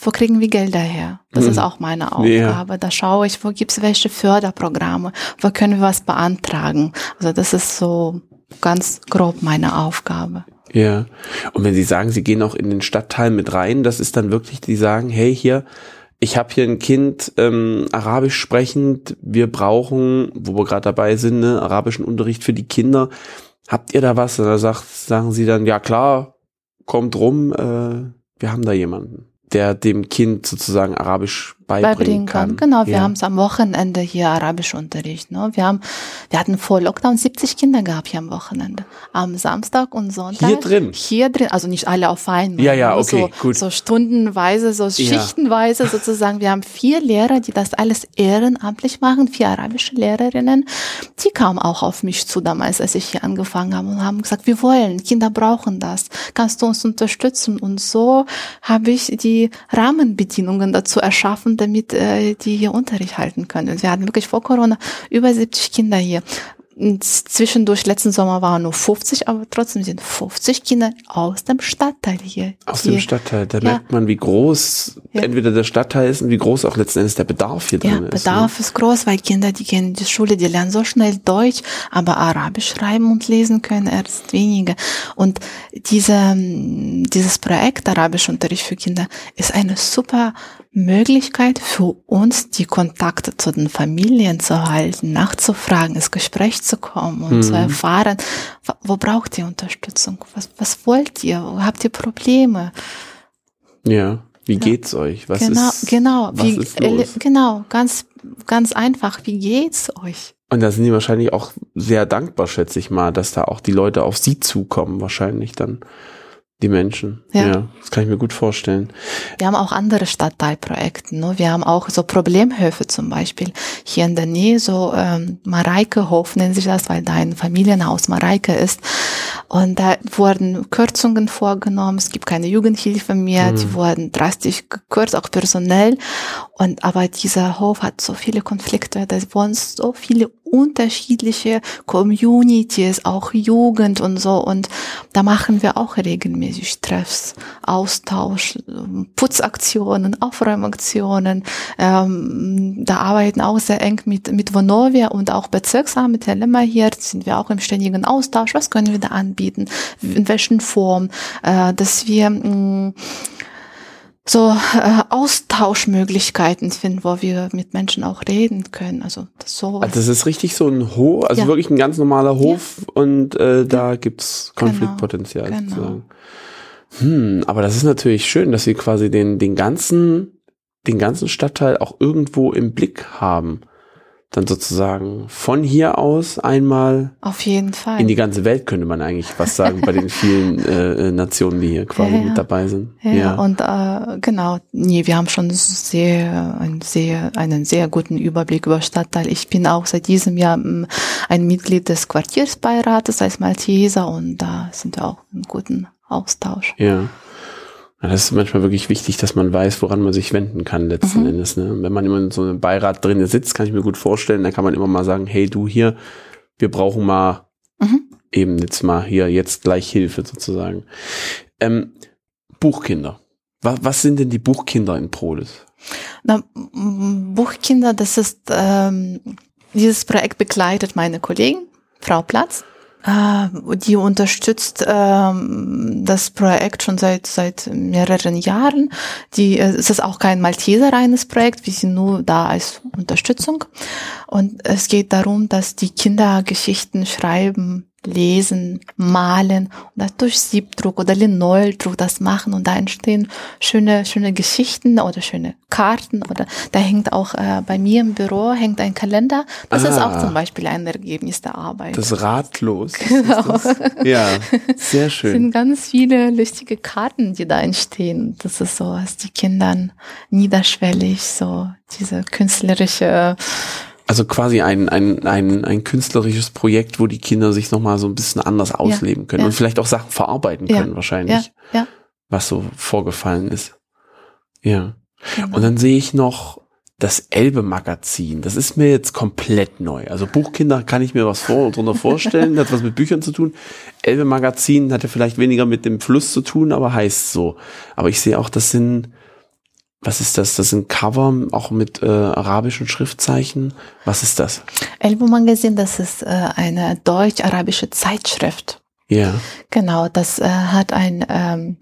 Wo kriegen wir Gelder her? Das mhm. ist auch meine Aufgabe. Ja. Da schaue ich, wo gibt's welche Förderprogramme, wo können wir was beantragen. Also das ist so ganz grob meine Aufgabe. Ja. Und wenn Sie sagen, Sie gehen auch in den Stadtteil mit rein, das ist dann wirklich, die sagen, hey, hier, ich habe hier ein Kind, ähm, Arabisch sprechend, wir brauchen, wo wir gerade dabei sind, ne, arabischen Unterricht für die Kinder. Habt ihr da was? Und da sagt, sagen sie dann, ja klar, kommt rum, äh, wir haben da jemanden der dem Kind sozusagen Arabisch beibringen, beibringen kann. kann. Genau, wir ja. haben es am Wochenende hier Arabischunterricht. Ne? Wir haben, wir hatten vor Lockdown 70 Kinder gehabt hier am Wochenende. Am Samstag und Sonntag. Hier drin? Hier drin, also nicht alle auf einmal. Ja, ja, okay, so, gut. So stundenweise, so schichtenweise ja. sozusagen. Wir haben vier Lehrer, die das alles ehrenamtlich machen, vier arabische Lehrerinnen. Die kamen auch auf mich zu damals, als ich hier angefangen habe und haben gesagt, wir wollen, Kinder brauchen das. Kannst du uns unterstützen? Und so habe ich die Rahmenbedingungen dazu erschaffen, damit äh, die hier Unterricht halten können. Wir hatten wirklich vor Corona über 70 Kinder hier. Und zwischendurch letzten Sommer waren nur 50, aber trotzdem sind 50 Kinder aus dem Stadtteil hier. Aus hier. dem Stadtteil, da ja. merkt man, wie groß ja. entweder der Stadtteil ist und wie groß auch letzten Endes der Bedarf hier ja, drin ist. Ne? Bedarf ne? ist groß, weil Kinder, die gehen in die Schule, die lernen so schnell Deutsch, aber Arabisch schreiben und lesen können erst wenige. Und diese, dieses Projekt Arabischunterricht für Kinder ist eine super Möglichkeit für uns, die Kontakte zu den Familien zu halten, nachzufragen, ins Gespräch zu kommen und mhm. zu erfahren, wo braucht ihr Unterstützung? Was, was wollt ihr? Wo habt ihr Probleme? Ja, wie geht's euch? Was genau, ist, genau, was wie, ist los? genau, ganz, ganz einfach. Wie geht's euch? Und da sind die wahrscheinlich auch sehr dankbar, schätze ich mal, dass da auch die Leute auf sie zukommen, wahrscheinlich dann die Menschen. Ja. ja. das kann ich mir gut vorstellen. Wir haben auch andere Stadtteilprojekte. Ne? Wir haben auch so Problemhöfe zum Beispiel. Hier in der Nähe so ähm, Mareikehof nennt sich das, weil da ein Familienhaus Mareike ist. Und da wurden Kürzungen vorgenommen. Es gibt keine Jugendhilfe mehr. Mhm. Die wurden drastisch gekürzt, auch personell. Und aber dieser Hof hat so viele Konflikte. Da wohnen so viele unterschiedliche Communities, auch Jugend und so. Und da machen wir auch regelmäßig Treffs, Austausch, Putzaktionen, Aufräumaktionen. Ähm, da arbeiten auch sehr eng mit, mit Vonovia und auch Bezirksamt, mit Herrn Lemmer hier sind wir auch im ständigen Austausch. Was können wir da anbieten? In welchen Form? Äh, dass wir mh, mm, so äh, Austauschmöglichkeiten finden, wo wir mit Menschen auch reden können. Also das so. Also das ist richtig so ein Hof, also ja. wirklich ein ganz normaler Hof ja. und äh, da ja. gibt's Konfliktpotenzial genau. sozusagen. Hm, aber das ist natürlich schön, dass sie quasi den den ganzen den ganzen Stadtteil auch irgendwo im Blick haben dann sozusagen von hier aus einmal auf jeden Fall in die ganze Welt könnte man eigentlich was sagen bei den vielen äh, äh, Nationen, die hier quasi ja, mit dabei sind. Ja, ja. und äh, genau, nee, wir haben schon sehr, einen sehr, einen sehr guten Überblick über Stadtteil. Ich bin auch seit diesem Jahr ähm, ein Mitglied des Quartiersbeirates als Malteser und da sind wir auch im guten Austausch. Ja. Das ist manchmal wirklich wichtig, dass man weiß, woran man sich wenden kann letzten mhm. Endes. Ne? Wenn man immer in so einem Beirat drin sitzt, kann ich mir gut vorstellen, dann kann man immer mal sagen, hey du hier, wir brauchen mal mhm. eben jetzt mal hier jetzt gleich Hilfe sozusagen. Ähm, Buchkinder. Was, was sind denn die Buchkinder in Prolis? Na, Buchkinder, das ist ähm, dieses Projekt begleitet meine Kollegin, Frau Platz. Äh, die unterstützt ähm, das Projekt schon seit seit mehreren Jahren. Die äh, es ist auch kein Malteser reines Projekt, wir sind nur da als Unterstützung. Und es geht darum, dass die Kinder Geschichten schreiben lesen, malen oder durch Siebdruck oder Linoldruck das machen und da entstehen schöne, schöne Geschichten oder schöne Karten oder da hängt auch äh, bei mir im Büro hängt ein Kalender. Das ah, ist auch ah. zum Beispiel ein Ergebnis der Arbeit. Das Ratlos. Genau. Das? Ja, sehr schön. Es sind ganz viele lustige Karten, die da entstehen. Das ist so, was die Kindern niederschwellig so diese künstlerische also quasi ein, ein, ein, ein künstlerisches Projekt, wo die Kinder sich nochmal so ein bisschen anders ausleben ja, können ja. und vielleicht auch Sachen verarbeiten können, wahrscheinlich. Ja, Was so vorgefallen ist. Ja. Genau. Und dann sehe ich noch das Elbe-Magazin. Das ist mir jetzt komplett neu. Also Buchkinder kann ich mir was vor, drunter vorstellen, das hat was mit Büchern zu tun. Elbe-Magazin hatte vielleicht weniger mit dem Fluss zu tun, aber heißt so. Aber ich sehe auch, das sind was ist das? Das sind Cover, auch mit äh, arabischen Schriftzeichen. Was ist das? Elbo Magazin, das ist äh, eine deutsch-arabische Zeitschrift. Ja. Genau, das äh, hat ein, ähm,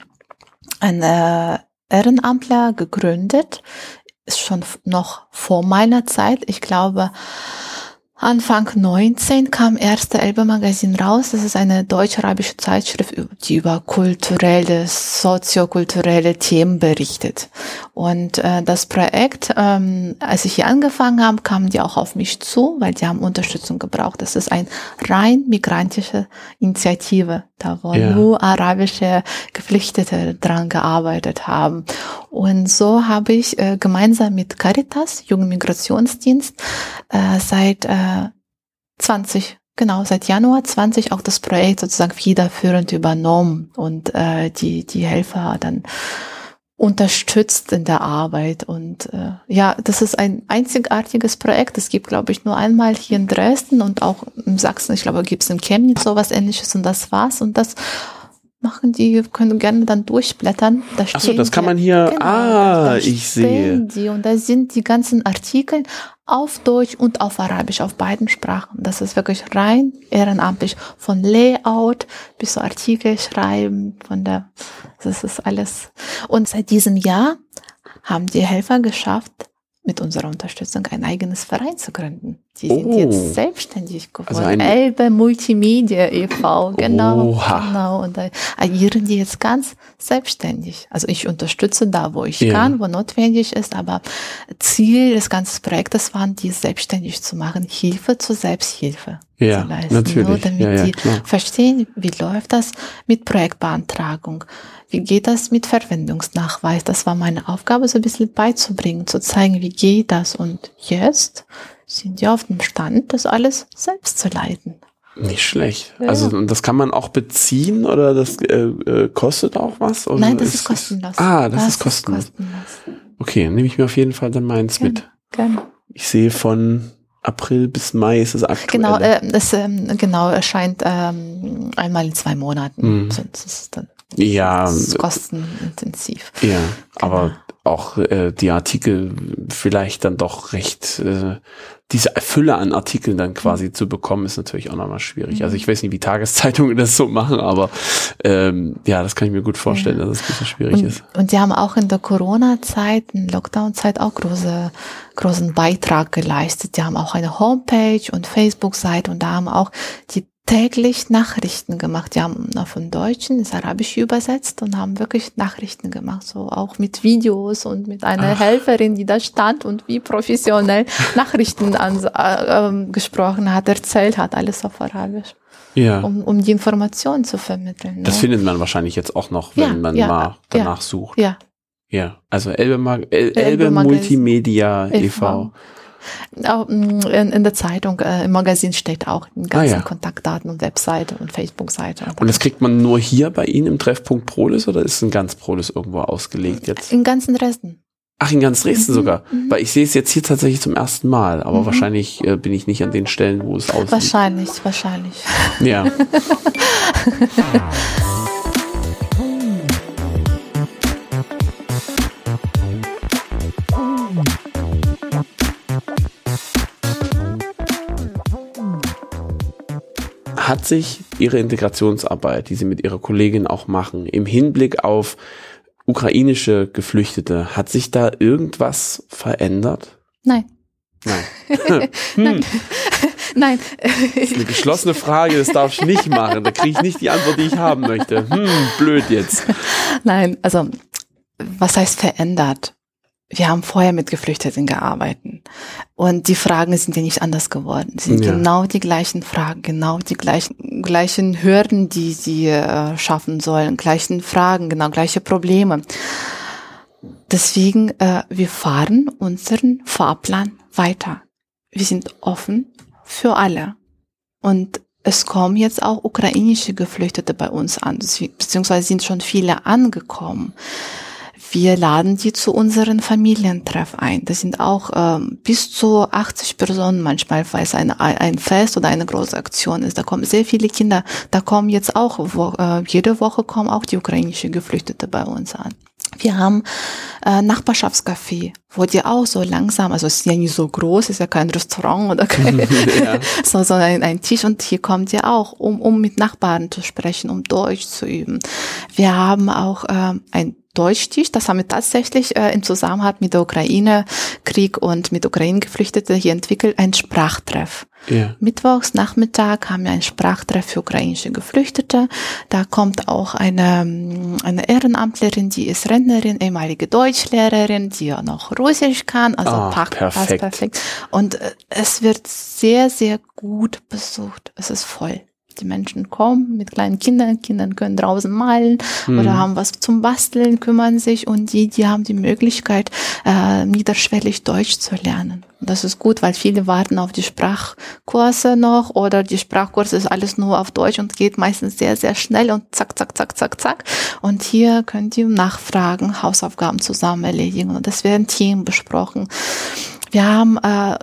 ein äh, Ehrenamtler gegründet. Ist schon noch vor meiner Zeit. Ich glaube, Anfang 19 kam erste Elbe Magazin raus. Das ist eine deutsch-arabische Zeitschrift, die über kulturelle, soziokulturelle Themen berichtet. Und äh, das Projekt, ähm, als ich hier angefangen habe, kamen die auch auf mich zu, weil die haben Unterstützung gebraucht. Das ist ein rein migrantische Initiative, da wo ja. nur arabische Geflüchtete dran gearbeitet haben. Und so habe ich äh, gemeinsam mit Caritas, Jugendmigrationsdienst, äh, seit äh, 20 Genau, seit Januar 20 auch das Projekt sozusagen wiederführend übernommen und äh, die, die Helfer dann unterstützt in der Arbeit. Und äh, ja, das ist ein einzigartiges Projekt. Es gibt, glaube ich, nur einmal hier in Dresden und auch in Sachsen, ich glaube, gibt es in Chemnitz sowas ähnliches und das war's. Und das machen die, können gerne dann durchblättern. Da Ach so, das kann man hier, genau, ah, ich sehe. Die, und da sind die ganzen Artikel auf Deutsch und auf Arabisch, auf beiden Sprachen. Das ist wirklich rein ehrenamtlich. Von Layout bis zu Artikel schreiben, von der, das ist alles. Und seit diesem Jahr haben die Helfer geschafft, mit unserer Unterstützung ein eigenes Verein zu gründen. Die oh. sind jetzt selbstständig geworden. Also Elbe Multimedia e.V. Genau, Oha. genau. Und da agieren die jetzt ganz selbstständig. Also ich unterstütze da, wo ich ja. kann, wo notwendig ist. Aber Ziel des ganzen Projektes war, die selbstständig zu machen, Hilfe zur Selbsthilfe ja, zu leisten. Natürlich. Nur damit ja, ja, die klar. verstehen, wie läuft das mit Projektbeantragung wie geht das mit Verwendungsnachweis? Das war meine Aufgabe, so ein bisschen beizubringen, zu zeigen, wie geht das. Und jetzt sind die auf dem Stand, das alles selbst zu leiten. Nicht schlecht. Ja. Also das kann man auch beziehen oder das äh, äh, kostet auch was? Oder Nein, das ist, ist kostenlos. Ah, das, das ist kostenlos. Ist kostenlos. Okay, nehme ich mir auf jeden Fall dann meins Gerne. mit. Gerne. Ich sehe von April bis Mai ist es aktuell. Genau, äh, es ähm, genau erscheint ähm, einmal in zwei Monaten. Mhm. Sonst ist es dann ja, das ist kostenintensiv. ja, Genau. aber auch äh, die Artikel vielleicht dann doch recht, äh, diese Fülle an Artikeln dann quasi Mhm. zu bekommen, ist natürlich auch nochmal schwierig. Also ich weiß nicht, wie Tageszeitungen das so machen, aber ähm, ja, das kann ich mir gut vorstellen, Ja. dass es ein bisschen schwierig Und, ist. und die haben auch in der Corona-Zeit, in Lockdown-Zeit auch große, großen Beitrag geleistet. Die haben auch eine Homepage und Facebook-Seite und da haben auch die täglich Nachrichten gemacht. Die haben von Deutschen ins Arabische übersetzt und haben wirklich Nachrichten gemacht, so auch mit Videos und mit einer Ach. Helferin, die da stand und wie professionell Nachrichten an, äh, ähm, gesprochen hat, erzählt hat, alles auf Arabisch, Ja. um, um die Informationen zu vermitteln. Das ne? findet man wahrscheinlich jetzt auch noch, wenn Ja, man ja, mal danach sucht. ja, Ja, also Elbe, Mag El Elbe, Elbe. Multimedia e.V. Auch, mm, in, in der Zeitung, äh, im Magazin steht auch die ganzen Ah, ja. Kontaktdaten und Webseite und Facebook-Seite. Und das kriegt man nur hier bei Ihnen im Treffpunkt Prolis oder ist ein ganz Prolis irgendwo ausgelegt jetzt? in ganzen Resten. Ach, in ganz Dresden Mhm, sogar. mhm. Weil ich sehe es jetzt hier tatsächlich zum ersten Mal, aber Mhm. wahrscheinlich äh, bin ich nicht an den Stellen, wo es aussieht. Wahrscheinlich, wahrscheinlich. Ja. Hat sich Ihre Integrationsarbeit, die Sie mit Ihrer Kollegin auch machen, im Hinblick auf ukrainische Geflüchtete, hat sich da irgendwas verändert? Nein, Nein. hm, nein. eine geschlossene Frage, das darf ich nicht machen. Da kriege ich nicht die Antwort, die ich haben möchte. Hm, blöd jetzt. Nein, also was heißt verändert? Wir haben vorher mit Geflüchteten gearbeitet und die Fragen sind ja nicht anders geworden. Es sind Ja. genau die gleichen Fragen, genau die gleichen, gleichen Hürden, die sie äh, schaffen sollen, gleichen Fragen, genau gleiche Probleme. Deswegen, äh, wir fahren unseren Fahrplan weiter. Wir sind offen für alle. Und es kommen jetzt auch ukrainische Geflüchtete bei uns an, beziehungsweise sind schon viele angekommen. Wir laden die zu unseren Familientreff ein. Das sind auch ähm, bis zu 80 Personen manchmal, weil es ein, ein Fest oder eine große Aktion ist. Da kommen sehr viele Kinder. Da kommen jetzt auch, wo, äh, jede Woche kommen auch die ukrainische Geflüchtete bei uns an. Wir haben äh, Nachbarschaftscafé, wo die auch so langsam, also es ist ja nicht so groß, ist ja kein Restaurant oder kein, Ja. so, so ein, ein Tisch und hier kommt ihr auch, um, um mit Nachbarn zu sprechen, um Deutsch zu üben. Wir haben auch ähm, ein Deutschtisch, das haben wir tatsächlich äh, im Zusammenhang mit der Ukraine-Krieg und mit Ukraine-Geflüchteten hier entwickelt, ein Sprachtreff. Ja. Mittwochs Nachmittag haben wir einen Sprachtreff für ukrainische Geflüchtete. Da kommt auch eine, ähm, eine Ehrenamtlerin, die ist Rentnerin, ehemalige Deutschlehrerin, die ja noch Russisch kann. Also Ah, passt perfekt. perfekt. Und äh, es wird sehr, sehr gut besucht. Es ist voll. Die Menschen kommen mit kleinen Kindern, Kindern können draußen malen Mhm. oder haben was zum Basteln, kümmern sich und die, die haben die Möglichkeit, äh, niederschwellig Deutsch zu lernen. Und das ist gut, weil viele warten auf die Sprachkurse noch oder die Sprachkurse ist alles nur auf Deutsch und geht meistens sehr, sehr schnell und zack, zack, zack, zack, zack. Und hier könnt ihr nachfragen, Hausaufgaben zusammen erledigen und es werden Themen besprochen. Wir haben äh,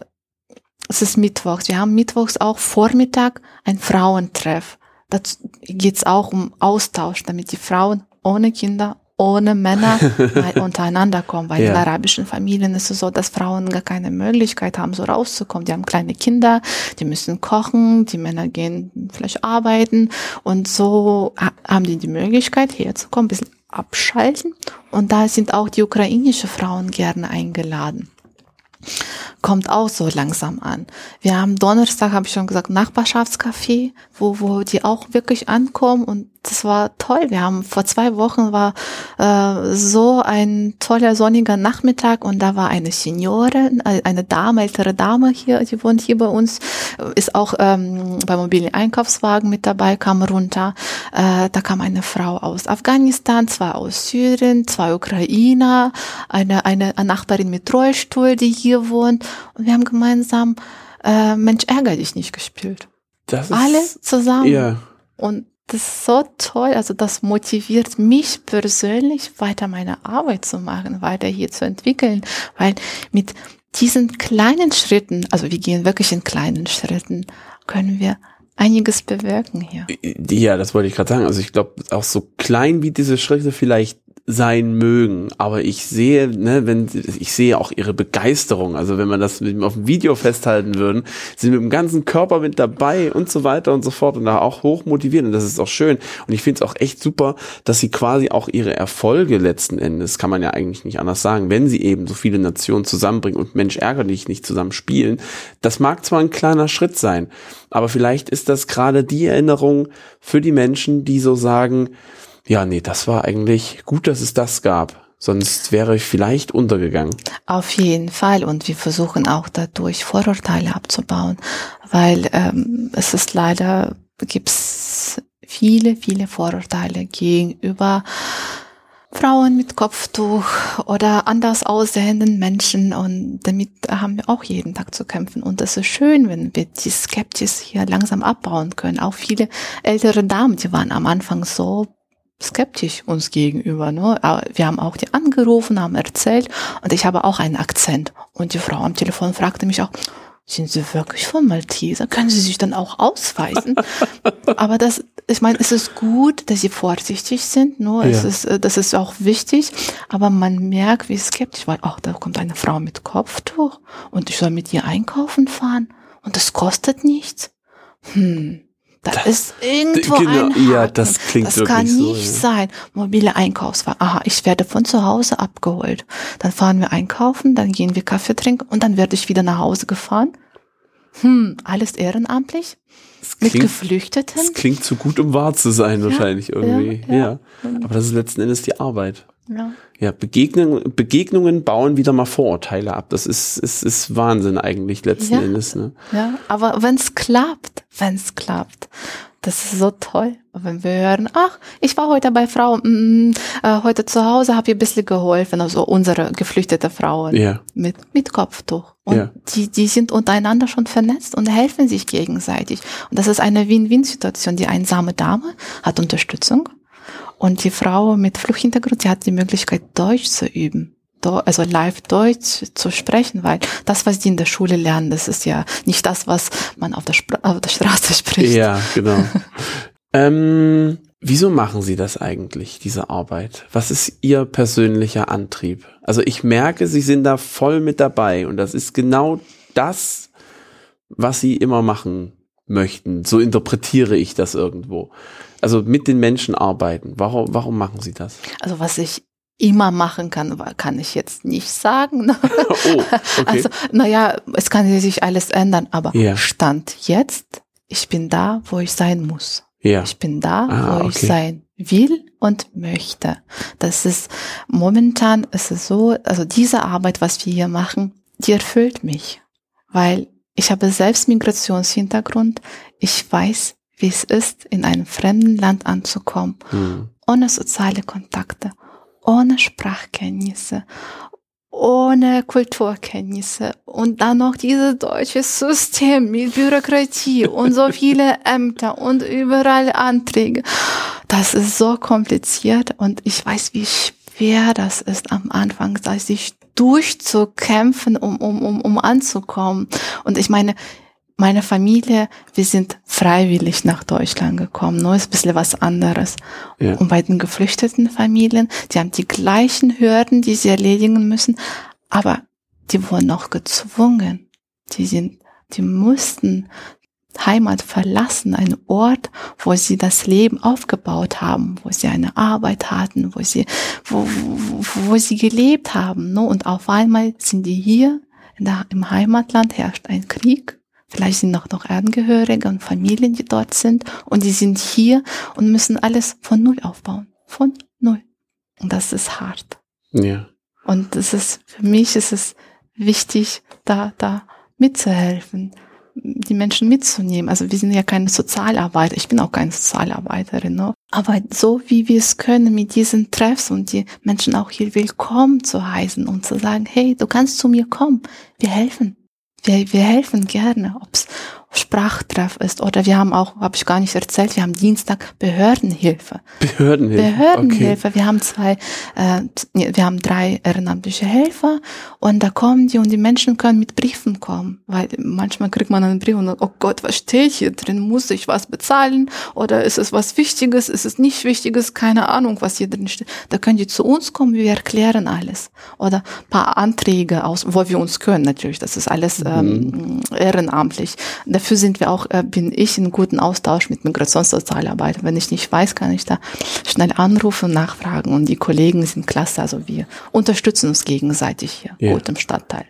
es ist Mittwochs. Wir haben Mittwochs auch Vormittag ein Frauentreff. Da geht's auch um Austausch, damit die Frauen ohne Kinder, ohne Männer untereinander kommen. Weil in Ja. arabischen Familien ist es so, dass Frauen gar keine Möglichkeit haben, so rauszukommen. Die haben kleine Kinder, die müssen kochen, die Männer gehen vielleicht arbeiten und so ha- haben die die Möglichkeit, herzukommen, ein bisschen abschalten. Und da sind auch die ukrainische Frauen gerne eingeladen kommt auch so langsam an. Wir haben Donnerstag, habe ich schon gesagt, Nachbarschaftscafé, wo, wo die auch wirklich ankommen und das war toll. Wir haben vor zwei Wochen war äh, so ein toller sonniger Nachmittag und da war eine Seniorin, äh, eine Dame, ältere Dame hier, die wohnt hier bei uns, äh, ist auch ähm, beim mobilen Einkaufswagen mit dabei, kam runter. Äh, da kam eine Frau aus Afghanistan, zwei aus Syrien, zwei Ukrainer, eine, eine Nachbarin mit Rollstuhl, die hier wohnt. Und wir haben gemeinsam äh, Mensch ärger dich nicht gespielt. Das ist, Alle zusammen. Ja. Und das ist so toll. Also das motiviert mich persönlich, weiter meine Arbeit zu machen, weiter hier zu entwickeln. Weil mit diesen kleinen Schritten, also wir gehen wirklich in kleinen Schritten, können wir einiges bewirken hier. Ja, das wollte ich gerade sagen. Also ich glaube, auch so klein wie diese Schritte vielleicht sein mögen, aber ich sehe, ne, wenn ich sehe auch ihre Begeisterung. Also wenn man das mit, auf dem Video festhalten würden, sind mit dem ganzen Körper mit dabei und so weiter und so fort und da auch hoch motiviert und das ist auch schön. Und ich finde es auch echt super, dass sie quasi auch ihre Erfolge letzten Endes, kann man ja eigentlich nicht anders sagen, wenn sie eben so viele Nationen zusammenbringen und Mensch ärger dich nicht zusammen spielen. Das mag zwar ein kleiner Schritt sein, aber vielleicht ist das gerade die Erinnerung für die Menschen, die so sagen, ja, nee, das war eigentlich gut, dass es das gab. Sonst wäre ich vielleicht untergegangen. Auf jeden Fall. Und wir versuchen auch dadurch Vorurteile abzubauen, weil ähm, es ist leider, gibt's viele, viele Vorurteile gegenüber Frauen mit Kopftuch oder anders aussehenden Menschen und damit haben wir auch jeden Tag zu kämpfen und es ist schön, wenn wir die Skeptis hier langsam abbauen können. Auch viele ältere Damen, die waren am Anfang so skeptisch uns gegenüber. Ne? Wir haben auch die angerufen, haben erzählt und ich habe auch einen Akzent. Und die Frau am Telefon fragte mich auch, sind Sie wirklich von Malteser? Können Sie sich dann auch ausweisen? Aber das, ich meine, es ist gut, dass Sie vorsichtig sind. Nur ne? ja. es ist, äh, das ist auch wichtig. Aber man merkt, wie skeptisch, weil, ach, da kommt eine Frau mit Kopftuch und ich soll mit ihr einkaufen fahren und das kostet nichts. Hm. Da das, ist irgendwo genau, ein Haken. Ja, das klingt Das kann nicht so, ja. sein. Mobile Einkaufswagen. Aha, ich werde von zu Hause abgeholt. Dann fahren wir einkaufen, dann gehen wir Kaffee trinken und dann werde ich wieder nach Hause gefahren. Hm, alles ehrenamtlich? Klingt, mit Geflüchteten? Das klingt zu gut, um wahr zu sein, ja, wahrscheinlich irgendwie. Ja, ja. Aber das ist letzten Endes die Arbeit. Ja. Ja, Begegnungen, Begegnungen bauen wieder mal Vorurteile ab. Das ist, ist, ist Wahnsinn eigentlich letzten ja. Endes. Ne? Ja, aber wenn es klappt, wenn es klappt, das ist so toll. Wenn wir hören, ach, ich war heute bei Frau, mm, äh, heute zu Hause, habe ihr ein bisschen geholfen, also unsere geflüchtete Frauen ja. mit, mit Kopftuch. Und ja. die, die sind untereinander schon vernetzt und helfen sich gegenseitig. Und das ist eine Win-Win-Situation. Die einsame Dame hat Unterstützung und die Frau mit Fluchthintergrund, die hat die Möglichkeit, Deutsch zu üben. Also live Deutsch zu sprechen, weil das, was die in der Schule lernen, das ist ja nicht das, was man auf der, Spra auf der Straße spricht. Ja, genau. ähm, wieso machen Sie das eigentlich, diese Arbeit? Was ist Ihr persönlicher Antrieb? Also ich merke, Sie sind da voll mit dabei und das ist genau das, was Sie immer machen möchten. So interpretiere ich das irgendwo also mit den Menschen arbeiten. Warum, warum machen Sie das? Also was ich immer machen kann, kann ich jetzt nicht sagen. Ne? oh, okay. Also, naja, es kann sich alles ändern, aber ja. Stand jetzt, ich bin da, wo ich sein muss. Ja. Ich bin da, ah, wo okay. ich sein will und möchte. Das ist momentan ist es so, also diese Arbeit, was wir hier machen, die erfüllt mich, weil ich habe selbst Migrationshintergrund. Ich weiß, wie es ist, in einem fremden Land anzukommen, mhm. ohne soziale Kontakte, ohne Sprachkenntnisse, ohne Kulturkenntnisse und dann noch dieses deutsche System mit Bürokratie und so viele Ämter und überall Anträge. Das ist so kompliziert und ich weiß, wie schwer das ist am Anfang, sich durchzukämpfen, um, um, um, um anzukommen. Und ich meine, meine Familie, wir sind freiwillig nach Deutschland gekommen. Nur ist ein bisschen was anderes. Ja. Und bei den geflüchteten Familien, die haben die gleichen Hürden, die sie erledigen müssen, aber die wurden auch gezwungen. Die sind, die mussten Heimat verlassen, einen Ort, wo sie das Leben aufgebaut haben, wo sie eine Arbeit hatten, wo sie, wo, wo, wo sie gelebt haben. Ne? Und auf einmal sind die hier, in der, im Heimatland herrscht ein Krieg Vielleicht sind auch noch Angehörige und Familien, die dort sind und die sind hier und müssen alles von Null aufbauen. Von Null. Und das ist hart. Ja. Und das ist, für mich ist es wichtig, da, da mitzuhelfen, die Menschen mitzunehmen. Also wir sind ja keine Sozialarbeiter. Ich bin auch keine Sozialarbeiterin. Ne? Aber so wie wir es können mit diesen Treffs und die Menschen auch hier willkommen zu heißen und zu sagen, hey, du kannst zu mir kommen. Wir helfen. Wir, wir helfen gerne, ob's, Sprachtreff ist. Oder wir haben auch, habe ich gar nicht erzählt, wir haben Dienstag Behördenhilfe. Behördenhilfe. Behördenhilfe. Okay. Wir haben zwei, äh, wir haben drei ehrenamtliche Helfer und da kommen die und die Menschen können mit Briefen kommen, weil manchmal kriegt man einen Brief und oh Gott, was steht hier drin? Muss ich was bezahlen? Oder ist es was Wichtiges? Ist es nicht Wichtiges? Keine Ahnung, was hier drin steht. Da können die zu uns kommen, wir erklären alles. Oder paar Anträge aus, wo wir uns können natürlich. Das ist alles mhm. ähm, ehrenamtlich. Dafür sind wir auch, äh, bin ich in guten Austausch mit Migrationssozialarbeitern. Wenn ich nicht weiß, kann ich da schnell anrufen und nachfragen. Und die Kollegen sind klasse. Also wir unterstützen uns gegenseitig hier ja. gut im Stadtteil.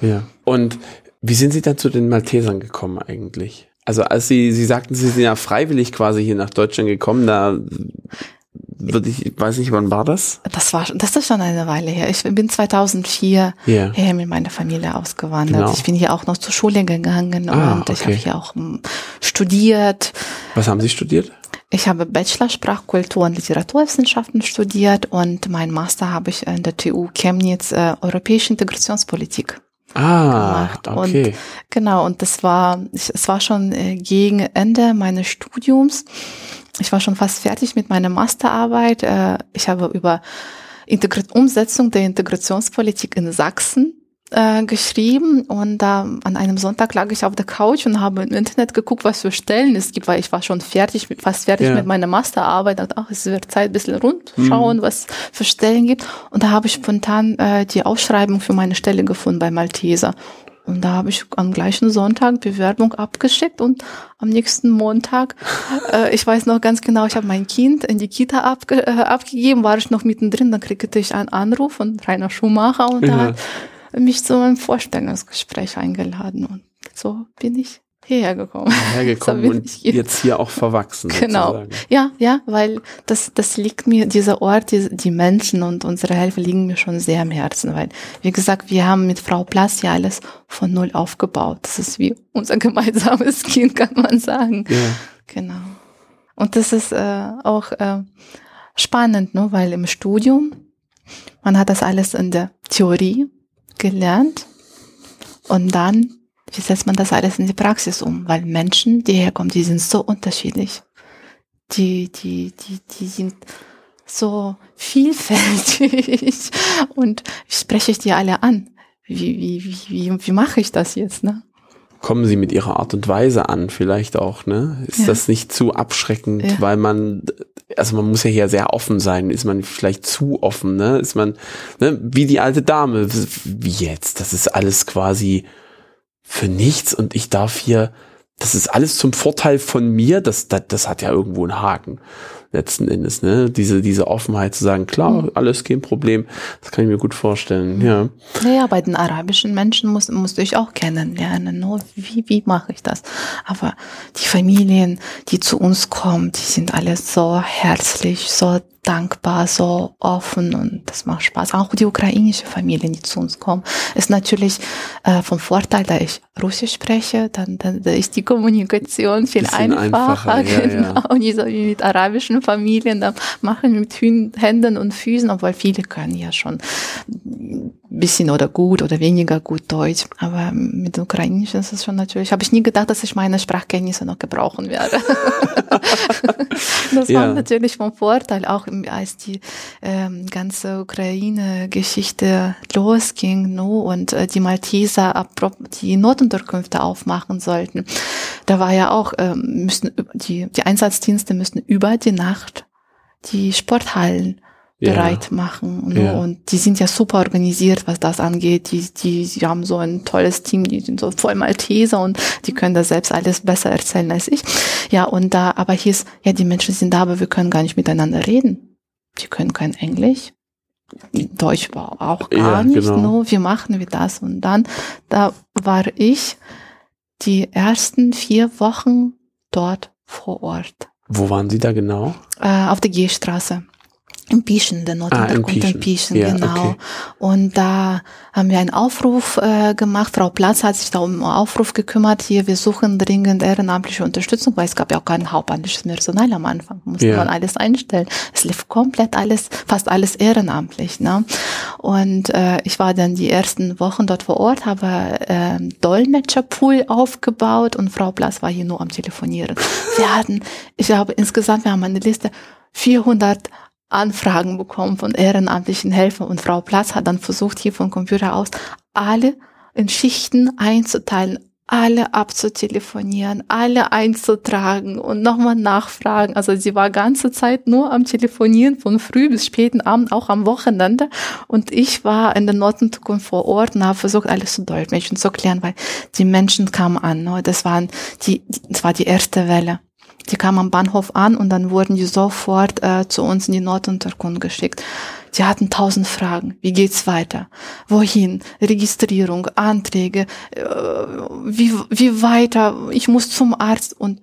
Ja. Und wie sind Sie dann zu den Maltesern gekommen eigentlich? Also als Sie, Sie sagten, Sie sind ja freiwillig quasi hier nach Deutschland gekommen, da würde ich, weiß nicht, wann war das? Das war, das ist schon eine Weile her. Ich bin 2004 yeah. her mit meiner Familie ausgewandert. Genau. Ich bin hier auch noch zur Schule gegangen ah, und okay. ich habe hier auch um, studiert. Was haben Sie studiert? Ich habe Bachelor Sprachkultur und Literaturwissenschaften studiert und mein Master habe ich in der TU Chemnitz äh, Europäische Integrationspolitik ah, gemacht. Okay. Und, genau, und das war, es war schon äh, gegen Ende meines Studiums ich war schon fast fertig mit meiner Masterarbeit. Äh, ich habe über Integr Umsetzung der Integrationspolitik in Sachsen äh, geschrieben und da äh, an einem Sonntag lag ich auf der Couch und habe im Internet geguckt, was für Stellen es gibt, weil ich war schon fertig, fast fertig ja. mit meiner Masterarbeit. Dachte, ach, es wird Zeit, ein bisschen rundschauen, mhm. was für Stellen gibt. Und da habe ich spontan äh, die Ausschreibung für meine Stelle gefunden bei Malteser. Und da habe ich am gleichen Sonntag Bewerbung abgeschickt und am nächsten Montag, äh, ich weiß noch ganz genau, ich habe mein Kind in die Kita abge äh, abgegeben, war ich noch mittendrin, dann kriegte ich einen Anruf von Rainer Schumacher und ja. hat mich zu einem Vorstellungsgespräch eingeladen und so bin ich hierher gekommen. Hergekommen so und jetzt hier auch verwachsen. Genau. Sozusagen. Ja, ja, weil das, das liegt mir, dieser Ort, die, die Menschen und unsere Helfer liegen mir schon sehr am Herzen, weil, wie gesagt, wir haben mit Frau Plass ja alles von Null aufgebaut. Das ist wie unser gemeinsames Kind, kann man sagen. Ja. Genau. Und das ist äh, auch äh, spannend, ne, weil im Studium, man hat das alles in der Theorie gelernt und dann wie setzt man das alles in die Praxis um? Weil Menschen, die herkommen, die sind so unterschiedlich. Die, die, die, die sind so vielfältig. Und spreche ich die alle an. Wie, wie, wie, wie, wie mache ich das jetzt, ne? Kommen sie mit ihrer Art und Weise an, vielleicht auch, ne? Ist ja. das nicht zu abschreckend, ja. weil man, also man muss ja hier sehr offen sein. Ist man vielleicht zu offen, ne? Ist man, ne? Wie die alte Dame. Wie jetzt? Das ist alles quasi, für nichts und ich darf hier, das ist alles zum Vorteil von mir, das, das, das hat ja irgendwo einen Haken letzten Endes, ne? Diese, diese Offenheit zu sagen, klar, mhm. alles kein Problem, das kann ich mir gut vorstellen, ja. Naja, bei den arabischen Menschen muss, musste ich auch kennenlernen, ne? wie, wie mache ich das? Aber die Familien, die zu uns kommen, die sind alle so herzlich, so dankbar, so offen und das macht Spaß. Auch die ukrainische Familien, die zu uns kommen, ist natürlich äh, vom Vorteil, da ich Russisch spreche, dann, dann da ist die Kommunikation viel einfacher, einfacher ja, genau. Ja. Und nicht so wie mit arabischen Familien, da machen wir mit Händen und Füßen, obwohl viele können ja schon bisschen oder gut oder weniger gut Deutsch. Aber mit Ukrainisch ist es schon natürlich, habe ich nie gedacht, dass ich meine Sprachkenntnisse noch gebrauchen werde. das ja. war natürlich vom Vorteil, auch als die ähm, ganze Ukraine-Geschichte losging no, und äh, die Malteser die Notunterkünfte aufmachen sollten. Da war ja auch, ähm, müssen die, die Einsatzdienste müssen über die Nacht die Sporthallen bereit ja. machen. Ne? Ja. Und die sind ja super organisiert, was das angeht. Die, die, die haben so ein tolles Team, die sind so voll Malteser und die können das selbst alles besser erzählen als ich. Ja, und da, aber hieß, ja, die Menschen sind da, aber wir können gar nicht miteinander reden. Die können kein Englisch. Deutsch war auch gar ja, nicht, genau. no, wie machen wir das? Und dann, da war ich die ersten vier Wochen dort vor Ort. Wo waren Sie da genau? Äh, auf der G-Straße in Pieschen, der Notunterkunft Ah, in in Pieschen, Ja, genau. okay. Und da haben wir einen Aufruf äh, gemacht. Frau Platz hat sich da um einen Aufruf gekümmert. Hier, wir suchen dringend ehrenamtliche Unterstützung, weil es gab ja auch kein hauptamtliches Personal am Anfang. Musste Ja. man alles einstellen. Es lief komplett alles, fast alles ehrenamtlich. Ne? Und äh, ich war dann die ersten Wochen dort vor Ort, habe ähm, Dolmetscherpool aufgebaut und Frau Platz war hier nur am Telefonieren. Wir hatten, ich glaube, insgesamt, wir haben eine Liste 400 Anfragen bekommen von ehrenamtlichen Helfern und Frau Platz hat dann versucht, hier vom Computer aus alle in Schichten einzuteilen, alle abzutelefonieren, alle einzutragen und nochmal nachfragen. Also sie war ganze Zeit nur am Telefonieren von früh bis späten Abend, auch am Wochenende. Und ich war in der Notenzukunft vor Ort und habe versucht, alles zu dolmetschen, zu klären, weil die Menschen kamen an. Ne? Das waren die, das war die erste Welle. Die kamen am Bahnhof an und dann wurden die sofort äh, zu uns in die Notunterkunft geschickt. Die hatten tausend Fragen. Wie geht's weiter? Wohin? Registrierung, Anträge, äh, wie, wie weiter? Ich muss zum Arzt und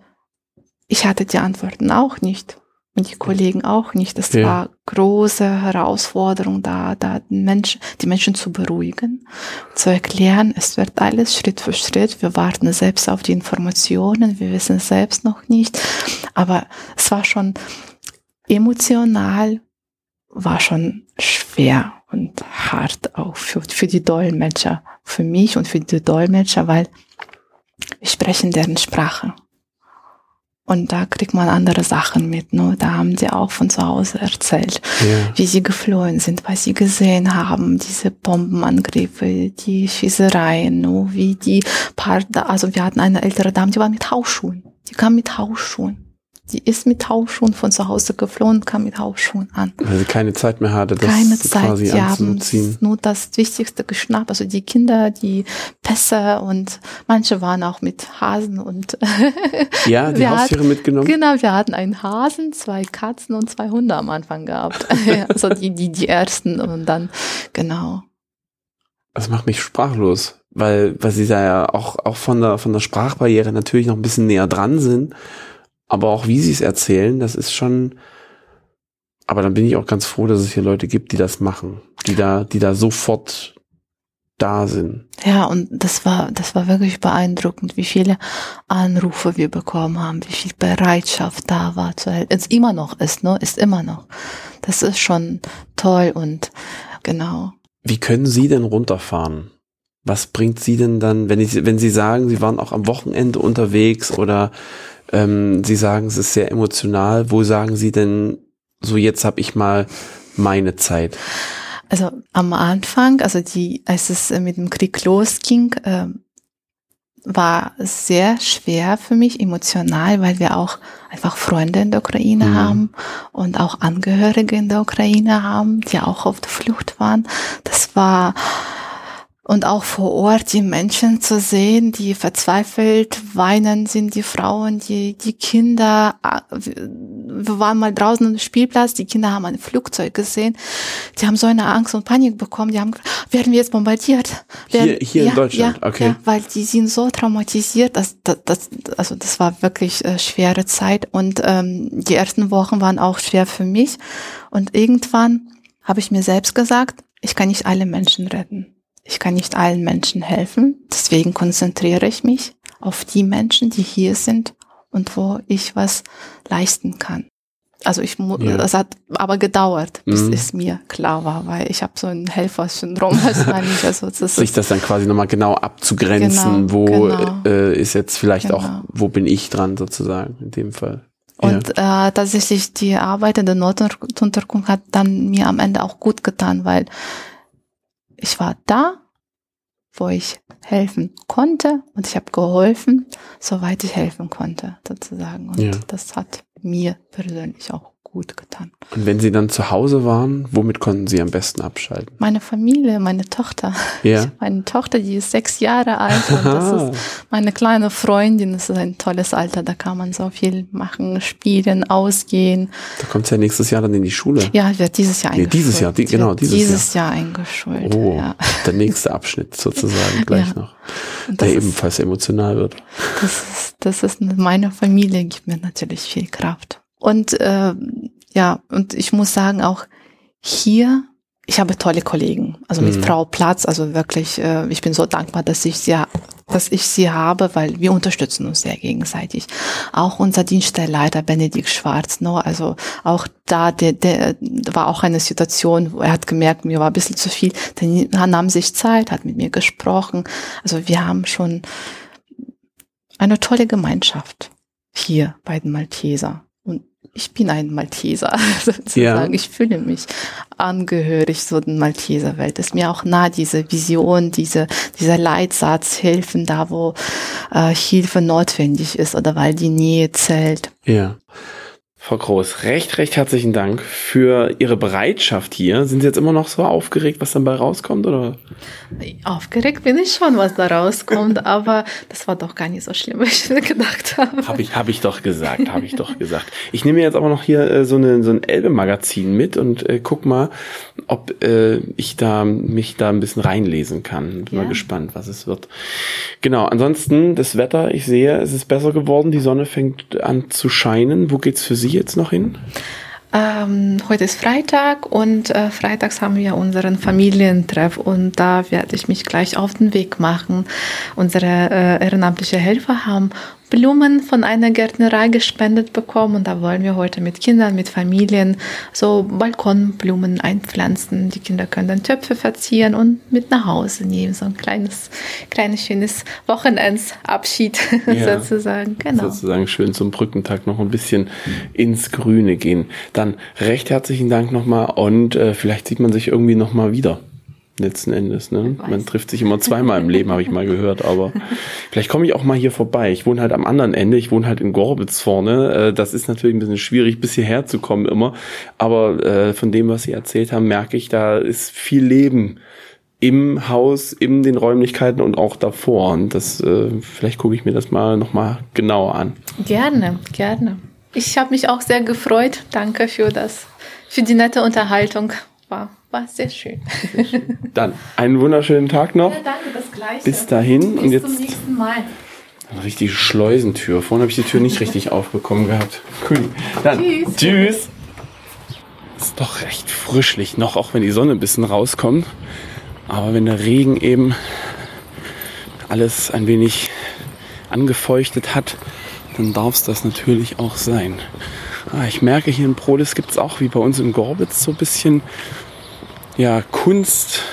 ich hatte die Antworten auch nicht. Und die Kollegen auch nicht. Es Ja. war große Herausforderung da, da den Menschen, die Menschen zu beruhigen, zu erklären, es wird alles Schritt für Schritt. Wir warten selbst auf die Informationen. Wir wissen es selbst noch nicht. Aber es war schon emotional, war schon schwer und hart auch für, für die Dolmetscher, für mich und für die Dolmetscher, weil wir sprechen deren Sprache. Und da kriegt man andere Sachen mit. Ne? Da haben sie auch von zu Hause erzählt, Ja. wie sie geflohen sind, was sie gesehen haben, diese Bombenangriffe, die Schießereien, ne? wie die paar, also wir hatten eine ältere Dame, die war mit Hausschuhen. Die kam mit Hausschuhen. Die ist mit Hausschuhen von zu Hause geflohen, kam mit Hausschuhen an. Weil sie keine Zeit mehr hatte, das Keine Zeit, quasi sie haben anzuziehen. nur das Wichtigste geschnappt. Also die Kinder, die Pässe und manche waren auch mit Hasen und Ja, die Haustiere hatten- mitgenommen. Genau, wir hatten einen Hasen, zwei Katzen und zwei Hunde am Anfang gehabt. also die, die, die ersten und dann, genau. Das macht mich sprachlos, weil, weil sie da ja auch, auch von der, von der Sprachbarriere natürlich noch ein bisschen näher dran sind. Aber auch wie sie es erzählen, das ist schon, aber dann bin ich auch ganz froh, dass es hier Leute gibt, die das machen, die da, die da sofort da sind. Ja, und das war, das war wirklich beeindruckend, wie viele Anrufe wir bekommen haben, wie viel Bereitschaft da war zu helfen. Es immer noch ist, ne? Ist immer noch. Das ist schon toll und genau. Wie können Sie denn runterfahren? Was bringt Sie denn dann, wenn, ich, wenn Sie sagen, Sie waren auch am Wochenende unterwegs oder ähm, Sie sagen, es ist sehr emotional, wo sagen Sie denn, so jetzt habe ich mal meine Zeit? Also am Anfang, also die, als es äh, mit dem Krieg losging, ähm, war es sehr schwer für mich emotional, weil wir auch einfach Freunde in der Ukraine Mhm. haben und auch Angehörige in der Ukraine haben, die auch auf der Flucht waren. Das war und auch vor Ort die Menschen zu sehen, die verzweifelt weinen sind, die Frauen, die, die Kinder. Ah, Wir waren mal draußen am Spielplatz, die Kinder haben ein Flugzeug gesehen. Die haben so eine Angst und Panik bekommen. Die haben, gesagt, werden wir jetzt bombardiert? Werden, Hier- hier in Deutschland, ja, okay. Ja, weil die sind so traumatisiert, dass, das, das, also das war wirklich äh, schwere Zeit und ähm, die ersten Wochen waren auch schwer für mich. Und irgendwann habe ich mir selbst gesagt, ich kann nicht alle Menschen retten. Ich kann nicht allen Menschen helfen. Deswegen konzentriere ich mich auf die Menschen, die hier sind und wo ich was leisten kann. Also ich mu Ja. das hat aber gedauert, bis Mhm. es mir klar war, weil ich habe so ein Helfersyndrom wahrscheinlich. Also das Sich das dann quasi nochmal genau abzugrenzen, Genau, wo genau. Äh, ist jetzt vielleicht auch, Genau. wo bin ich dran sozusagen in dem Fall. Und äh, tatsächlich die Arbeit in der Notunterkunft hat dann mir am Ende auch gut getan, weil ich war da, wo ich helfen konnte und ich habe geholfen, soweit ich helfen konnte, sozusagen. Und Ja. das hat mir persönlich auch gut getan. Und wenn Sie dann zu Hause waren, womit konnten Sie am besten abschalten? Meine Familie, meine Tochter. Ja. Ich habe eine Tochter, die ist sechs Jahre alt und das ist meine kleine Freundin. Das ist ein tolles Alter, da kann man so viel machen, spielen, ausgehen. Da kommt ja nächstes Jahr dann in die Schule. Ja, wird dieses Jahr Nee, eingeschult. dieses Jahr, die- genau, dieses dieses Jahr, eingeschult. Oh, Ja. der nächste Abschnitt sozusagen gleich Ja. noch, der ist, ebenfalls emotional wird. das ist, das ist meine Familie gibt mir natürlich viel Kraft. Und äh, ja, und ich muss sagen auch hier, ich habe tolle Kollegen, also mit Mhm. Frau Platz, also wirklich, äh, ich bin so dankbar, dass ich sie, dass ich sie habe, weil wir unterstützen uns sehr gegenseitig. Auch unser Dienststellleiter Benedikt Schwarz, no, also auch da, der, der da war auch eine Situation, wo er hat gemerkt, mir war ein bisschen zu viel, der nahm sich Zeit, hat mit mir gesprochen. Also wir haben schon eine tolle Gemeinschaft hier bei den Malteser. Ich bin ein Malteser, sozusagen. Ja. Ich fühle mich angehörig so den Malteser Welt. Ist mir auch nah diese Vision, diese, dieser Leitsatz, helfen da, wo äh, Hilfe notwendig ist oder weil die Nähe zählt. Ja. Frau Groß, recht, recht herzlichen Dank für Ihre Bereitschaft hier. Sind Sie jetzt immer noch so aufgeregt, was dann bei rauskommt, oder? Aufgeregt bin ich schon, was da rauskommt, aber das war doch gar nicht so schlimm, wie ich mir gedacht habe. Habe ich, hab ich doch gesagt, habe ich doch gesagt. Ich nehme jetzt aber noch hier äh, so, eine, so ein Elbe-Magazin mit und äh, guck mal, ob äh, ich da mich da ein bisschen reinlesen kann. Bin Ja. mal gespannt, was es wird. Genau, ansonsten das Wetter, ich sehe, es ist besser geworden, die Sonne fängt an zu scheinen. Wo geht's für Sie jetzt noch hin? Ähm, heute ist Freitag und äh, freitags haben wir unseren Familientreff und da werde ich mich gleich auf den Weg machen. Unsere äh, ehrenamtliche Helfer haben Blumen von einer Gärtnerei gespendet bekommen und da wollen wir heute mit Kindern, mit Familien so Balkonblumen einpflanzen. Die Kinder können dann Töpfe verzieren und mit nach Hause nehmen. So ein kleines, kleines schönes Wochenendsabschied Ja. sozusagen. Genau. sozusagen schön zum Brückentag noch ein bisschen ins Grüne gehen. Dann recht herzlichen Dank nochmal und äh, vielleicht sieht man sich irgendwie nochmal wieder. Letzten Endes, ne? Man trifft sich immer zweimal im Leben, habe ich mal gehört, aber vielleicht komme ich auch mal hier vorbei. Ich wohne halt am anderen Ende, ich wohne halt in Gorbitz vorne. Äh, das ist natürlich ein bisschen schwierig, bis hierher zu kommen immer. Aber äh, von dem, was Sie erzählt haben, merke ich, da ist viel Leben im Haus, in den Räumlichkeiten und auch davor. Und das, äh, vielleicht gucke ich mir das mal nochmal genauer an. Gerne, gerne. Ich habe mich auch sehr gefreut. Danke für das, für die nette Unterhaltung. War, war sehr schön. Dann einen wunderschönen Tag noch. danke, das Gleiche. Bis dahin Bis und jetzt- zum nächsten Mal. Eine richtige Schleusentür. Vorhin habe ich die Tür nicht richtig aufbekommen gehabt. Cool. Dann Tschüss. tschüss. Ist doch recht frischlich noch, auch wenn die Sonne ein bisschen rauskommt. Aber wenn der Regen eben alles ein wenig angefeuchtet hat, dann darf es das natürlich auch sein. Ah, ich merke, hier in Prolis gibt es auch wie bei uns in Gorbitz so ein bisschen ja, Kunst,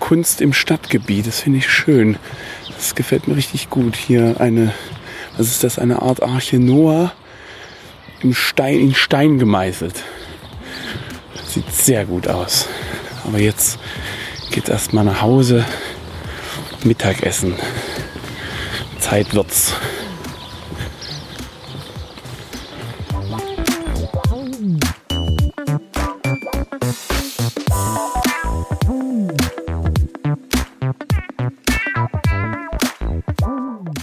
Kunst im Stadtgebiet. Das finde ich schön. Das gefällt mir richtig gut. Hier eine, was ist das, eine Art Arche Noah im Stein, in Stein gemeißelt. Sieht sehr gut aus. Aber jetzt geht erstmal nach Hause. Mittagessen. Zeit wird's.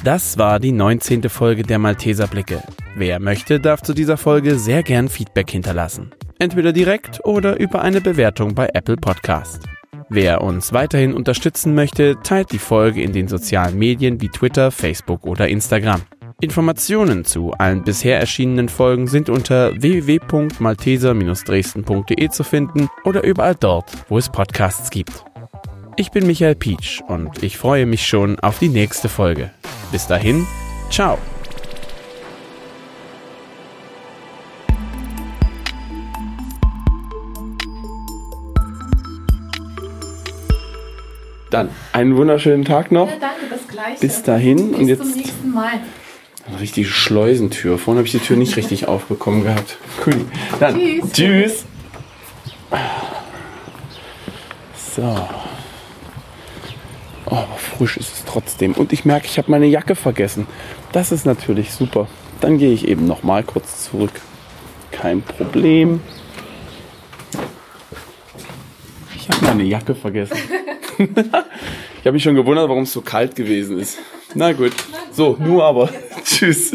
Das war die 19. Folge der Malteser Blicke. Wer möchte, darf zu dieser Folge sehr gern Feedback hinterlassen. Entweder direkt oder über eine Bewertung bei Apple Podcast. Wer uns weiterhin unterstützen möchte, teilt die Folge in den sozialen Medien wie Twitter, Facebook oder Instagram. Informationen zu allen bisher erschienenen Folgen sind unter www.malteser-dresden.de zu finden oder überall dort, wo es Podcasts gibt. Ich bin Michael Pietsch und ich freue mich schon auf die nächste Folge. Bis dahin, ciao. Dann einen wunderschönen Tag noch. danke, das Gleiche. Bis dahin und jetzt nächsten Mal. eine richtige Schleusentür. Vorhin habe ich die Tür nicht richtig aufbekommen gehabt. Cool. Dann Tschüss. tschüss. So. Oh, aber frisch ist es trotzdem. Und ich merke, ich habe meine Jacke vergessen. Das ist natürlich super. Dann gehe ich eben noch mal kurz zurück. Kein Problem. Ich habe meine Jacke vergessen. ich habe mich schon gewundert, warum es so kalt gewesen ist. Na gut. So, nur aber. Tschüss.